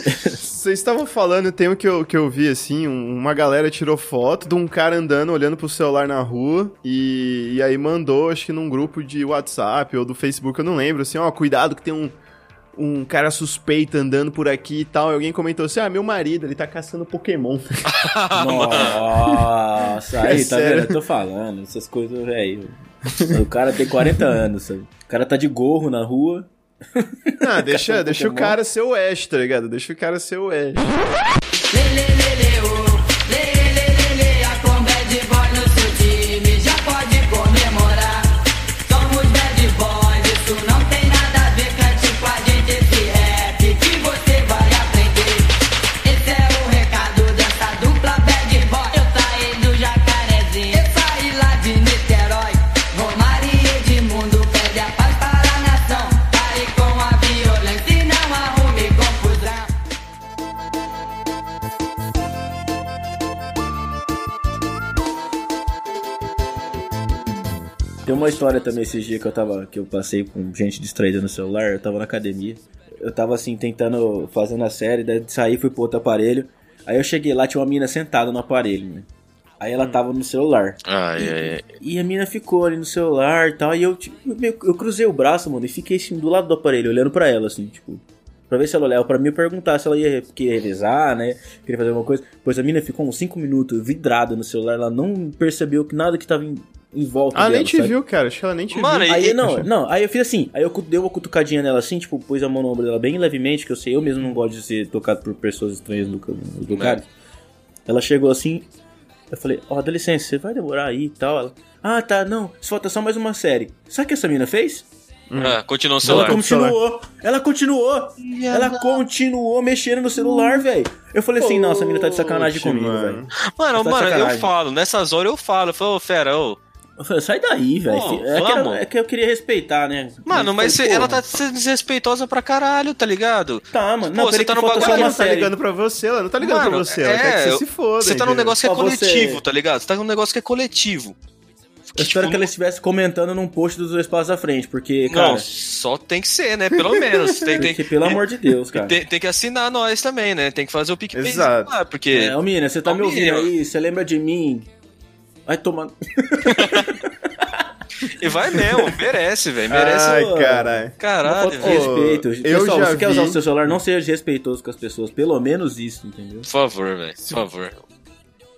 Vocês estavam falando, tem um que eu, que eu vi assim, um- uma galera tirou foto de um cara andando, olhando pro celular na rua, e, e aí mandou, acho que num grupo de WhatsApp ou do Facebook, eu não lembro, assim, ó, cuidado que tem um, um cara suspeito andando por aqui e tal, e alguém comentou assim, ah, meu marido, ele tá caçando Pokémon. Nossa, aí, É tá sério. vendo? Eu tô falando, essas coisas, velho. O cara tem 40 anos, sabe? O cara tá de gorro na rua. ah, deixa, deixa o cara ser o Ash, tá ligado? Deixa o cara ser o Ash. Uma história também esses dias que eu tava. que eu passei com gente distraída no celular, eu tava na academia. Eu tava assim, tentando, fazendo a série, daí saí, fui pro outro aparelho. Aí eu cheguei lá, tinha uma mina sentada no aparelho, né? Aí ela tava no celular. Ai, ai, ai. E a mina ficou ali no celular e tal. E eu, tipo, eu cruzei o braço, mano, e fiquei assim do lado do aparelho, olhando pra ela, assim, tipo. Pra ver se ela olhava pra mim e perguntar se ela ia querer revezar, né? Queria fazer alguma coisa. Pois a mina ficou uns 5 minutos vidrada no celular, ela não percebeu que nada que tava em, volta Ah, dela. nem te sabe? viu, cara. Acho que ela nem te Mano, viu. Aí, E- não, não, aí eu fiz assim, aí eu dei uma cutucadinha nela assim, tipo, pus a mão no ombro dela bem levemente, que eu sei, eu mesmo não gosto de ser tocado por pessoas estranhas no, nos lugares. Ela chegou assim, eu falei, ó, dá licença, você vai demorar aí e tal? Ela, ah, tá, não, falta só mais uma série. Sabe o que essa mina fez? Ah, continua o Ela celular. continuou, ela continuou, ela continuou mexendo no celular, velho. Eu falei assim, não, essa mina tá de sacanagem Poxa, comigo, mano. velho. Mano, Tá mano, eu falo, nessas horas eu falo, eu falo, ô fera, ô. Eu falei, sai daí, velho. É, que é que eu queria respeitar, né? Mano, mas cê- ela tá sendo desrespeitosa pra caralho, tá ligado? Tá, mano. Pô, Não, você tá que no bagulho Ela não tá ligando pra você, ela não tá ligando Mano, pra você, ela quer que você se foda. Você tá num negócio que é Só você- coletivo, tá ligado? Você tá num negócio que é coletivo. Eu espero tipo, que ela estivesse comentando num post dos dois passos à frente, porque, cara. Não, só tem que ser, né? Pelo menos. Tem, tem, porque, pelo amor de Deus, cara. tem, tem que assinar nós também, né? Tem que fazer o PicPay. Exato. lá, porque. É, ô Mina, você tá Ô, me ouvindo aí? Você lembra de mim? Vai tomar. E vai mesmo, merece, velho. Merece. Ai, caralho. Caralho, respeito. eu Pessoal, já você quer vi- usar o seu celular, não seja desrespeitoso com as pessoas. Pelo menos isso, entendeu? Por favor, velho. Por favor.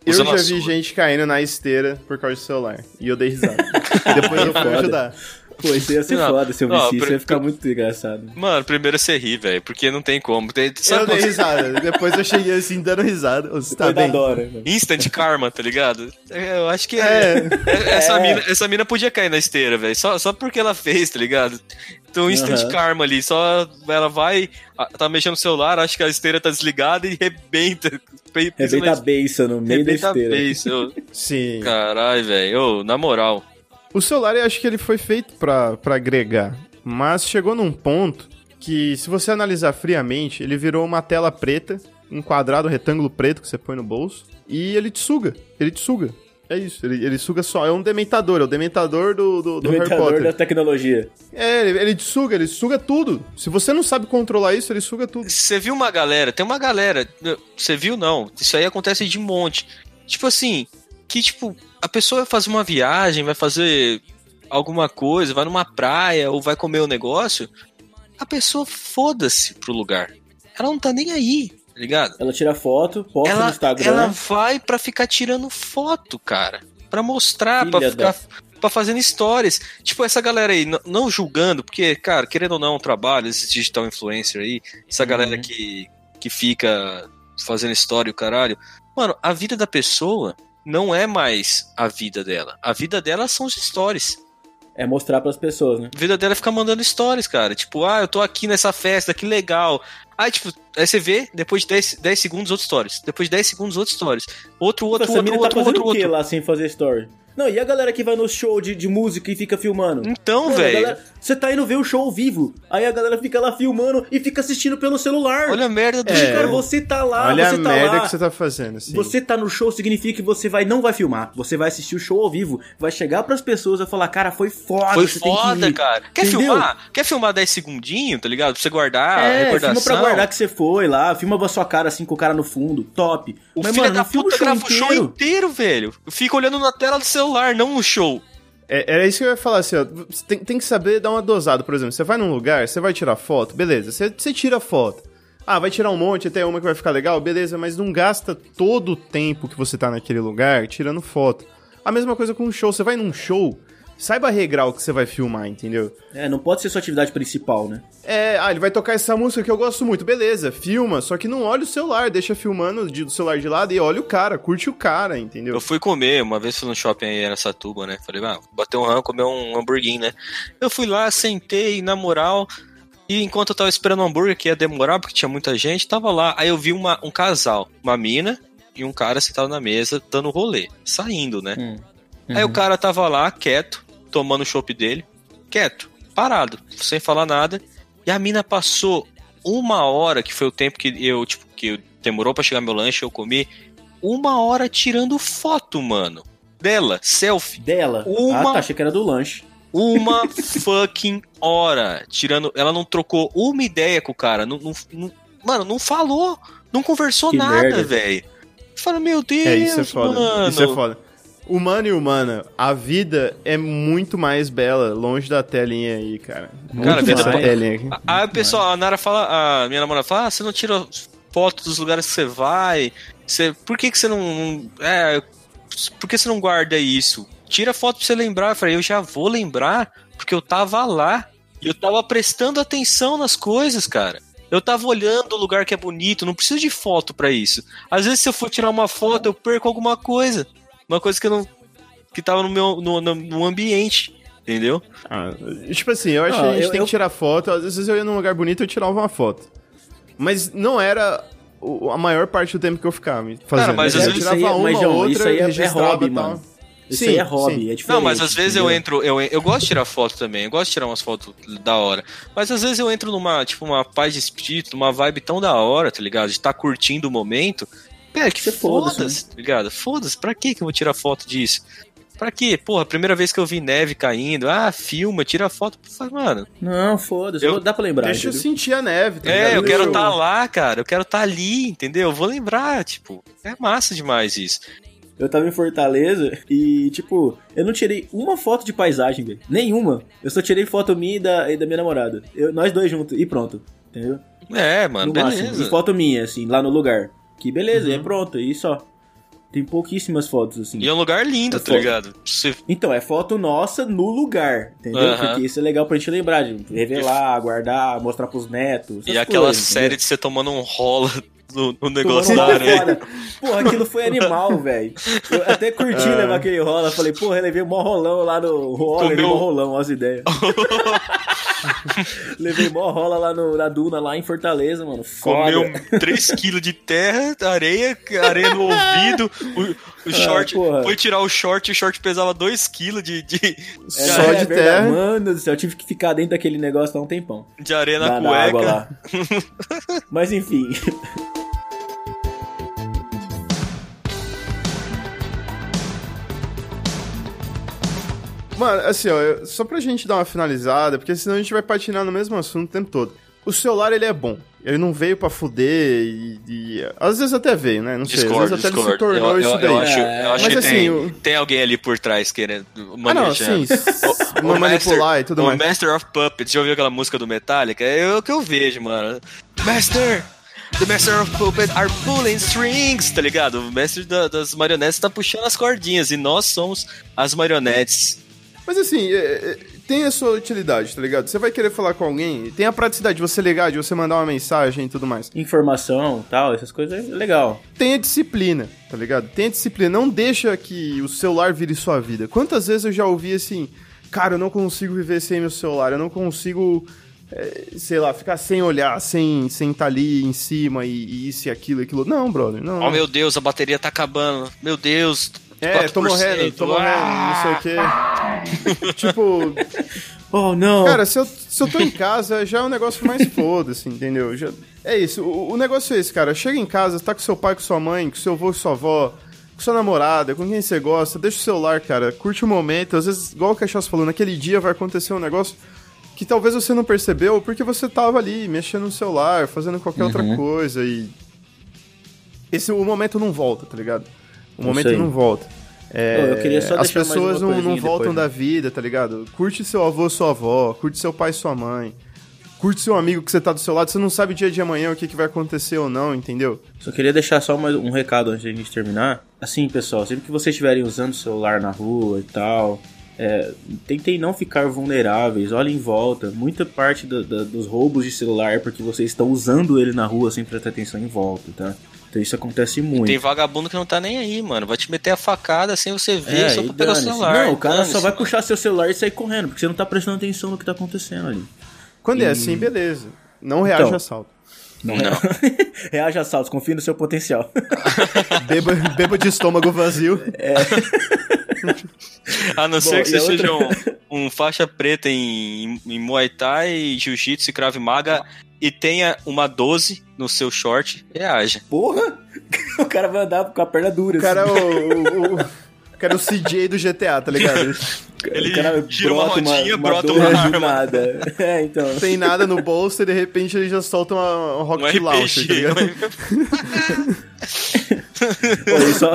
Eu Usa já vi sua. gente caindo na esteira por causa do celular. E eu dei risada. Depois eu fui ajudar. Pô, isso ia ser Não, foda se eu não, visse isso, ia ficar muito engraçado. Mano, primeiro você ri, velho, porque não tem como. Tem, Eu sabe dei quando- risada. Depois eu cheguei assim, dando risada. Você tá da bem? dó, né? Instant karma, tá ligado? É, Eu acho que É. essa, É. Mina, essa mina podia cair na esteira, velho. Só, só porque ela fez, tá ligado? Então, instant Aham. karma ali. Só ela vai, tá mexendo no celular, acha que a esteira tá desligada e rebenta. Rebenta a beiça no meio da Rebenta a esteira. Sim. Caralho, velho. Ô, Na moral. O celular eu acho que ele foi feito pra, pra agregar. Mas chegou num ponto que, se você analisar friamente, ele virou uma tela preta, um quadrado, um retângulo preto que você põe no bolso. E ele te suga. Ele te suga. É isso. Ele, ele suga só. É um dementador. É o dementador do, do, do Harry Dementador Potter. da tecnologia. É, ele, ele te suga. Ele suga tudo. Se você não sabe controlar isso, ele suga tudo. Você viu uma galera, tem uma galera, você viu não, isso aí acontece de monte. Tipo assim, que tipo, a pessoa vai fazer uma viagem, vai fazer alguma coisa, vai numa praia ou vai comer um negócio, a pessoa foda-se pro lugar. Ela não tá nem aí, tá ligado? Ela tira foto, posta no Ela, Instagram. ela vai pra ficar tirando foto, cara. Pra mostrar, pra Filha ficar. da- Pra fazendo stories. Tipo, essa galera aí, não julgando, porque, cara, querendo ou não, é trabalho, esse digital influencer aí, essa Uhum. galera que, que fica fazendo story, o caralho. Mano, a vida da pessoa não é mais a vida dela. A vida dela são os stories. É mostrar pras pessoas, né? A vida dela é ficar mandando stories, cara. Tipo, ah, eu tô aqui nessa festa, que legal. Aí, tipo, aí você vê, depois de 10, 10 segundos, outros stories. Depois de 10 segundos, outros stories. Outro, outro, Essa outro, outro, tá fazendo outro, o quê outro. lá sem fazer story? Não, e a galera que vai no show de, de música e fica filmando? Então, velho. Você tá indo ver o show ao vivo, aí a galera fica lá filmando e fica assistindo pelo celular. Olha a merda do É. Cara, você tá lá, Olha você a tá merda lá. que você tá fazendo. Assim. Você tá no show significa que você vai não vai filmar, você vai assistir o show ao vivo, vai chegar pras pessoas e falar, cara, foi foda, Foi você tem que foda, ir. cara. Quer Entendeu? filmar? Quer filmar 10 segundinhos, tá ligado? Pra você guardar a É, recordação. filma pra guardar que você foi lá, filma a sua cara assim com o cara no fundo, top. O Mas, filho mano, da puta o show grava o show inteiro. inteiro, velho. Fica olhando na tela do celular, não o show. É, era isso que eu ia falar, assim, ó. Tem, tem que saber dar uma dosada, por exemplo. Você vai num lugar, você vai tirar foto, beleza. Você, você tira foto. Ah, vai tirar um monte, até uma que vai ficar legal, beleza, mas não gasta todo o tempo que você tá naquele lugar tirando foto. A mesma coisa com um show. Você vai num show, saiba regrar o que você vai filmar, entendeu? É, não pode ser sua atividade principal, né? É, ah, ele vai tocar essa música que eu gosto muito, beleza, filma, só que não olha o celular, deixa filmando de- do celular de lado e olha o cara, curte o cara, entendeu? Eu fui comer, uma vez fui no shopping aí em Satuba, né? Falei, ah, bater um ramo, comer um hamburguinho, né? Eu fui lá, sentei, na moral, e enquanto eu tava esperando o hambúrguer, que ia demorar, porque tinha muita gente, tava lá. Aí eu vi uma, um casal, uma mina e um cara sentado na mesa, dando rolê, saindo, né? Hum. Aí o cara tava lá, quieto, tomando o chopp dele, quieto, parado, sem falar nada. E a mina passou uma hora, que foi o tempo que eu, tipo, que demorou pra chegar meu lanche, eu comi, uma hora tirando foto, mano. dela, selfie. Dela. Uma- Ah, tá, achei que era do lanche. Uma fucking hora. Tirando. Ela não trocou uma ideia com o cara. Não, não- não- mano, não falou. Não conversou Que nada, velho. Fala, meu Deus, É, isso é foda. mano. Isso é foda. Humano e humana, a vida é muito mais bela longe da telinha aí, cara. Cara, a Muito vida mais é- telinha aqui. Aí o pessoal, a Nara fala, a minha namorada fala, ah, você não tira foto dos lugares que você vai? Você, por que que você não, é, por que você não guarda isso? Tira foto pra você lembrar. Eu falei, eu já vou lembrar, porque eu tava lá. E eu tava prestando atenção nas coisas, cara. Eu tava olhando o lugar que é bonito, não preciso de foto pra isso. Às vezes se eu for tirar uma foto, eu perco alguma coisa. Uma coisa que eu não que tava no meu no, no- no ambiente, entendeu? Ah, tipo assim, eu acho Não, que a gente eu- tem eu- que tirar foto. Às vezes eu ia num lugar bonito e eu tirava uma foto. Mas não era o- a maior parte do tempo que eu ficava fazendo. mas eu às vezes- tirava uma mas, João, outra, isso aí é- é registrava hobby, tal. mano. Isso Sim, aí é hobby, sim. é diferente. Não, mas às vezes eu entendeu? entro, eu, eu gosto de tirar foto também, eu gosto de tirar umas fotos da hora. Mas às vezes eu entro numa, tipo, uma paz de espírito, numa vibe tão da hora, tá ligado? De estar curtindo o momento. É, que Você foda-se, foda-se, tá ligado? Foda-se, pra que que eu vou tirar foto disso? Pra quê? Porra, primeira vez que eu vi neve caindo, ah, filma, tira foto. Fala, Mano, Não, foda-se. Eu- Dá pra lembrar. Deixa eu entendeu? sentir a neve, tá é, ligado? eu quero estar lá, cara, eu quero estar ali, entendeu? Eu vou lembrar, tipo, é massa demais isso. Eu tava em Fortaleza e, tipo, eu não tirei uma foto de paisagem, velho. Nenhuma. Eu só tirei foto minha e da, e da minha namorada. Eu- nós dois juntos e pronto. Entendeu? É, mano, no beleza. máximo. E foto minha, assim, lá no lugar. Que beleza, Uhum. e é pronto, e só. Tem pouquíssimas fotos, assim. E é um lugar lindo, É tá ligado? Você Então, é foto nossa no lugar, entendeu? Aham. Porque isso é legal pra gente lembrar, de revelar, guardar, mostrar pros netos. E aquela coisas, série entendeu? de você tomando um rola no, no negócio um da foda. Porra, aquilo foi animal, velho. Eu até curti É. levar aquele rola. Falei, porra, eu levei mó rolão lá no rola, levei Comeu- mó rolão, as ideias. levei mó rola lá no, na duna, lá em Fortaleza, mano. Foda. Comeu 3kg de terra, areia, areia no ouvido, o, o short. Ah, foi tirar o short, o short pesava 2kg de, de, É, Só é de verdade. terra. Mano do céu, eu tive que ficar dentro daquele negócio lá um tempão. de areia na da cueca. água lá. Mas enfim. Mano, assim, ó, só pra gente dar uma finalizada, porque senão a gente vai patinar no mesmo assunto o tempo todo. O celular, ele é bom. Ele não veio pra fuder e, e- Às vezes até veio, né? Não sei. Às Discord, vezes até ele se Discord. tornou Eu, isso eu, daí. eu acho, É, eu acho mas que assim, tem, o- tem alguém ali por trás querendo Ah, não, sim. O manipular e tudo o mais. Master of Puppets, já ouviu aquela música do Metallica? É o que eu vejo, mano. Master! The Master of Puppets are pulling strings, tá ligado? O mestre da- das marionetes tá puxando as cordinhas e nós somos as marionetes. Mas assim, é, é, tem a sua utilidade, tá ligado? Você vai querer falar com alguém, tem a praticidade de você ligar, de você mandar uma mensagem e tudo mais. Informação tal, essas coisas é legal. Tem a disciplina, tá ligado? Tem a disciplina. Não deixa que o celular vire sua vida. Quantas vezes eu já ouvi assim, cara, eu não consigo viver sem meu celular, eu não consigo, é, sei lá, ficar sem olhar, sem sem estar ali em cima e, e isso e aquilo e aquilo. Não, brother, não. Oh meu Deus, a bateria tá acabando. Meu Deus. É, tô 4%. morrendo, tô morrendo, não sei o quê. tipo, Oh, não. Cara, se eu, se eu tô em casa, já é um negócio mais foda-se, entendeu? Já, é isso, o, o negócio é esse, cara. Chega em casa, tá com seu pai, com sua mãe, com seu avô, com sua avó, com sua namorada, com quem você gosta, deixa o celular, cara. Curte o momento. Às vezes, igual o Cachaça falou, naquele dia vai acontecer um negócio que talvez você não percebeu porque você tava ali mexendo no celular, fazendo qualquer outra coisa e. Esse, o momento não volta, tá ligado? O momento não volta. É, Ô, eu queria só as pessoas não, não voltam depois, né? da vida, tá ligado? Curte seu avô, sua avó, curte seu pai, sua mãe. Curte seu amigo que você tá do seu lado, você não sabe dia de amanhã o que, que vai acontecer ou não, entendeu? Só queria deixar só mais um recado antes de a gente terminar. Assim, pessoal, sempre que vocês estiverem usando o celular na rua e tal, é, tentem não ficar vulneráveis, olhem em volta. Muita parte da- da- dos roubos de celular é porque vocês estão usando ele na rua sem prestar atenção em volta, tá? Então isso acontece muito. Tem vagabundo que não tá nem aí, mano. Vai te meter a facada sem você ver, É, só e pra pegar o celular. Não, o cara só vai mano. puxar seu celular e sair correndo, porque você não tá prestando atenção no que tá acontecendo ali. Quando é assim, beleza. Não reage Então. a assalto. Não, Não. Reaja a assaltos, confie no seu potencial. Beba, beba de estômago vazio. A não Bom, ser que e você a seja outra- um, um faixa preta em, em Muay Thai, Jiu-Jitsu e Krav Maga e tenha uma 12 no seu short, reaja. Porra! O cara vai andar com a perna dura. O cara, assim. o, o, o- O cara é o CJ do GTA, tá ligado? Ele gira uma brota rodinha, brota doze uma do arma. nada. É, então. Tem nada no bolso e de repente ele já solta uma, uma Um Rocket Launcher, tá ligado? Olha só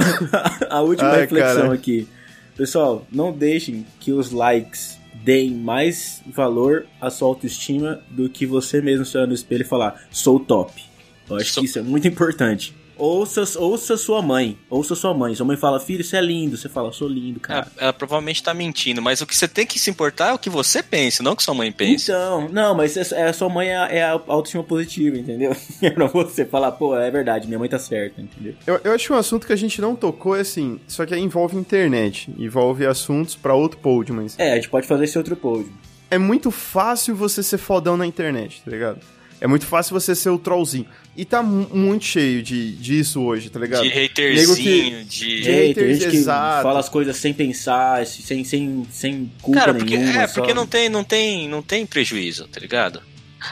a última Ai, reflexão cara. aqui. Pessoal, não deixem que os likes deem mais valor à sua autoestima do que você mesmo se olhar no espelho e falar, sou top. Eu acho Sou- que isso é muito importante. Ouça, ouça sua mãe. Ouça sua mãe. Sua mãe fala, filho, você é lindo. Você fala, sou lindo, cara. Ela, ela provavelmente tá mentindo, mas o que você tem que se importar é o que você pensa, não o que sua mãe pensa. Então, não, mas é, é, a sua mãe é, a- é a autoestima positiva, entendeu? É pra você falar, pô, é verdade, minha mãe tá certa, entendeu? Eu, eu acho que um assunto que a gente não tocou é assim, só que aí envolve internet, envolve assuntos pra outro pod, mas É, a gente pode fazer esse outro pódio. é muito fácil você ser fodão na internet, tá ligado? É muito fácil você ser o trollzinho. E tá mu- muito cheio de, disso hoje, tá ligado? De haterzinho, que- de. De haters, gente que fala as coisas sem pensar, sem, sem, sem culpa Cara, porque, nenhuma. é, só- porque não tem, não, tem, não tem prejuízo, tá ligado?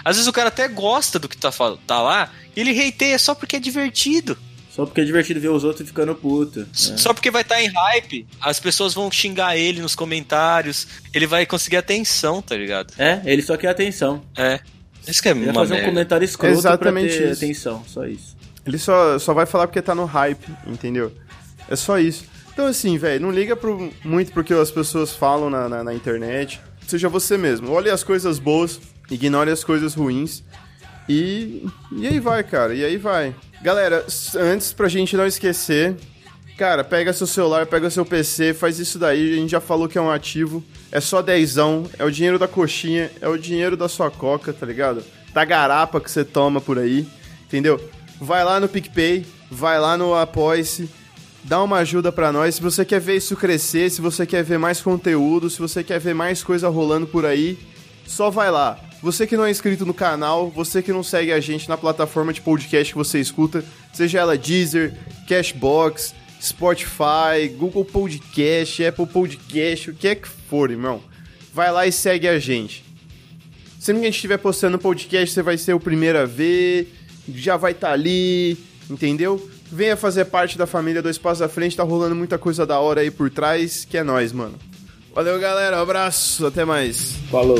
Às vezes o cara até gosta do que tá, tá lá e ele hateia só porque é divertido. Só porque é divertido ver os outros ficando puto. Né? Só porque vai estar em hype, as pessoas vão xingar ele nos comentários, ele vai conseguir atenção, tá ligado? É, ele só quer atenção. É. Isso que é uma fazer um merda. comentário escroto Exatamente pra ter isso. atenção, só isso. Ele só, só vai falar porque tá no hype, entendeu? É só isso. Então, assim, velho, não liga pro, muito pro que as pessoas falam na, na, na internet. Seja você mesmo. Olhe as coisas boas, ignore as coisas ruins. E, e aí vai, cara. E aí vai. Galera, antes pra gente não esquecer, cara, pega seu celular, pega seu PC, faz isso daí. A gente já falou que é um ativo. É só dezão, é o dinheiro da coxinha, é o dinheiro da sua coca, tá ligado? Da garapa que você toma por aí, entendeu? Vai lá no PicPay, vai lá no Apoia-se, dá uma ajuda pra nós. Se você quer ver isso crescer, se você quer ver mais conteúdo, se você quer ver mais coisa rolando por aí, só vai lá. Você que não é inscrito no canal, você que não segue a gente na plataforma de podcast que você escuta, seja ela Deezer, Cashbox, Spotify, Google Podcast, Apple Podcast, o que é que for, irmão. Vai lá e segue a gente. Sempre que a gente estiver postando podcast, você vai ser o primeiro a ver, já vai estar ali, entendeu? Venha fazer parte da família do Espaço da Frente, tá rolando muita coisa da hora aí por trás, que é nóis, mano. Valeu, galera, um abraço, até mais. Falou.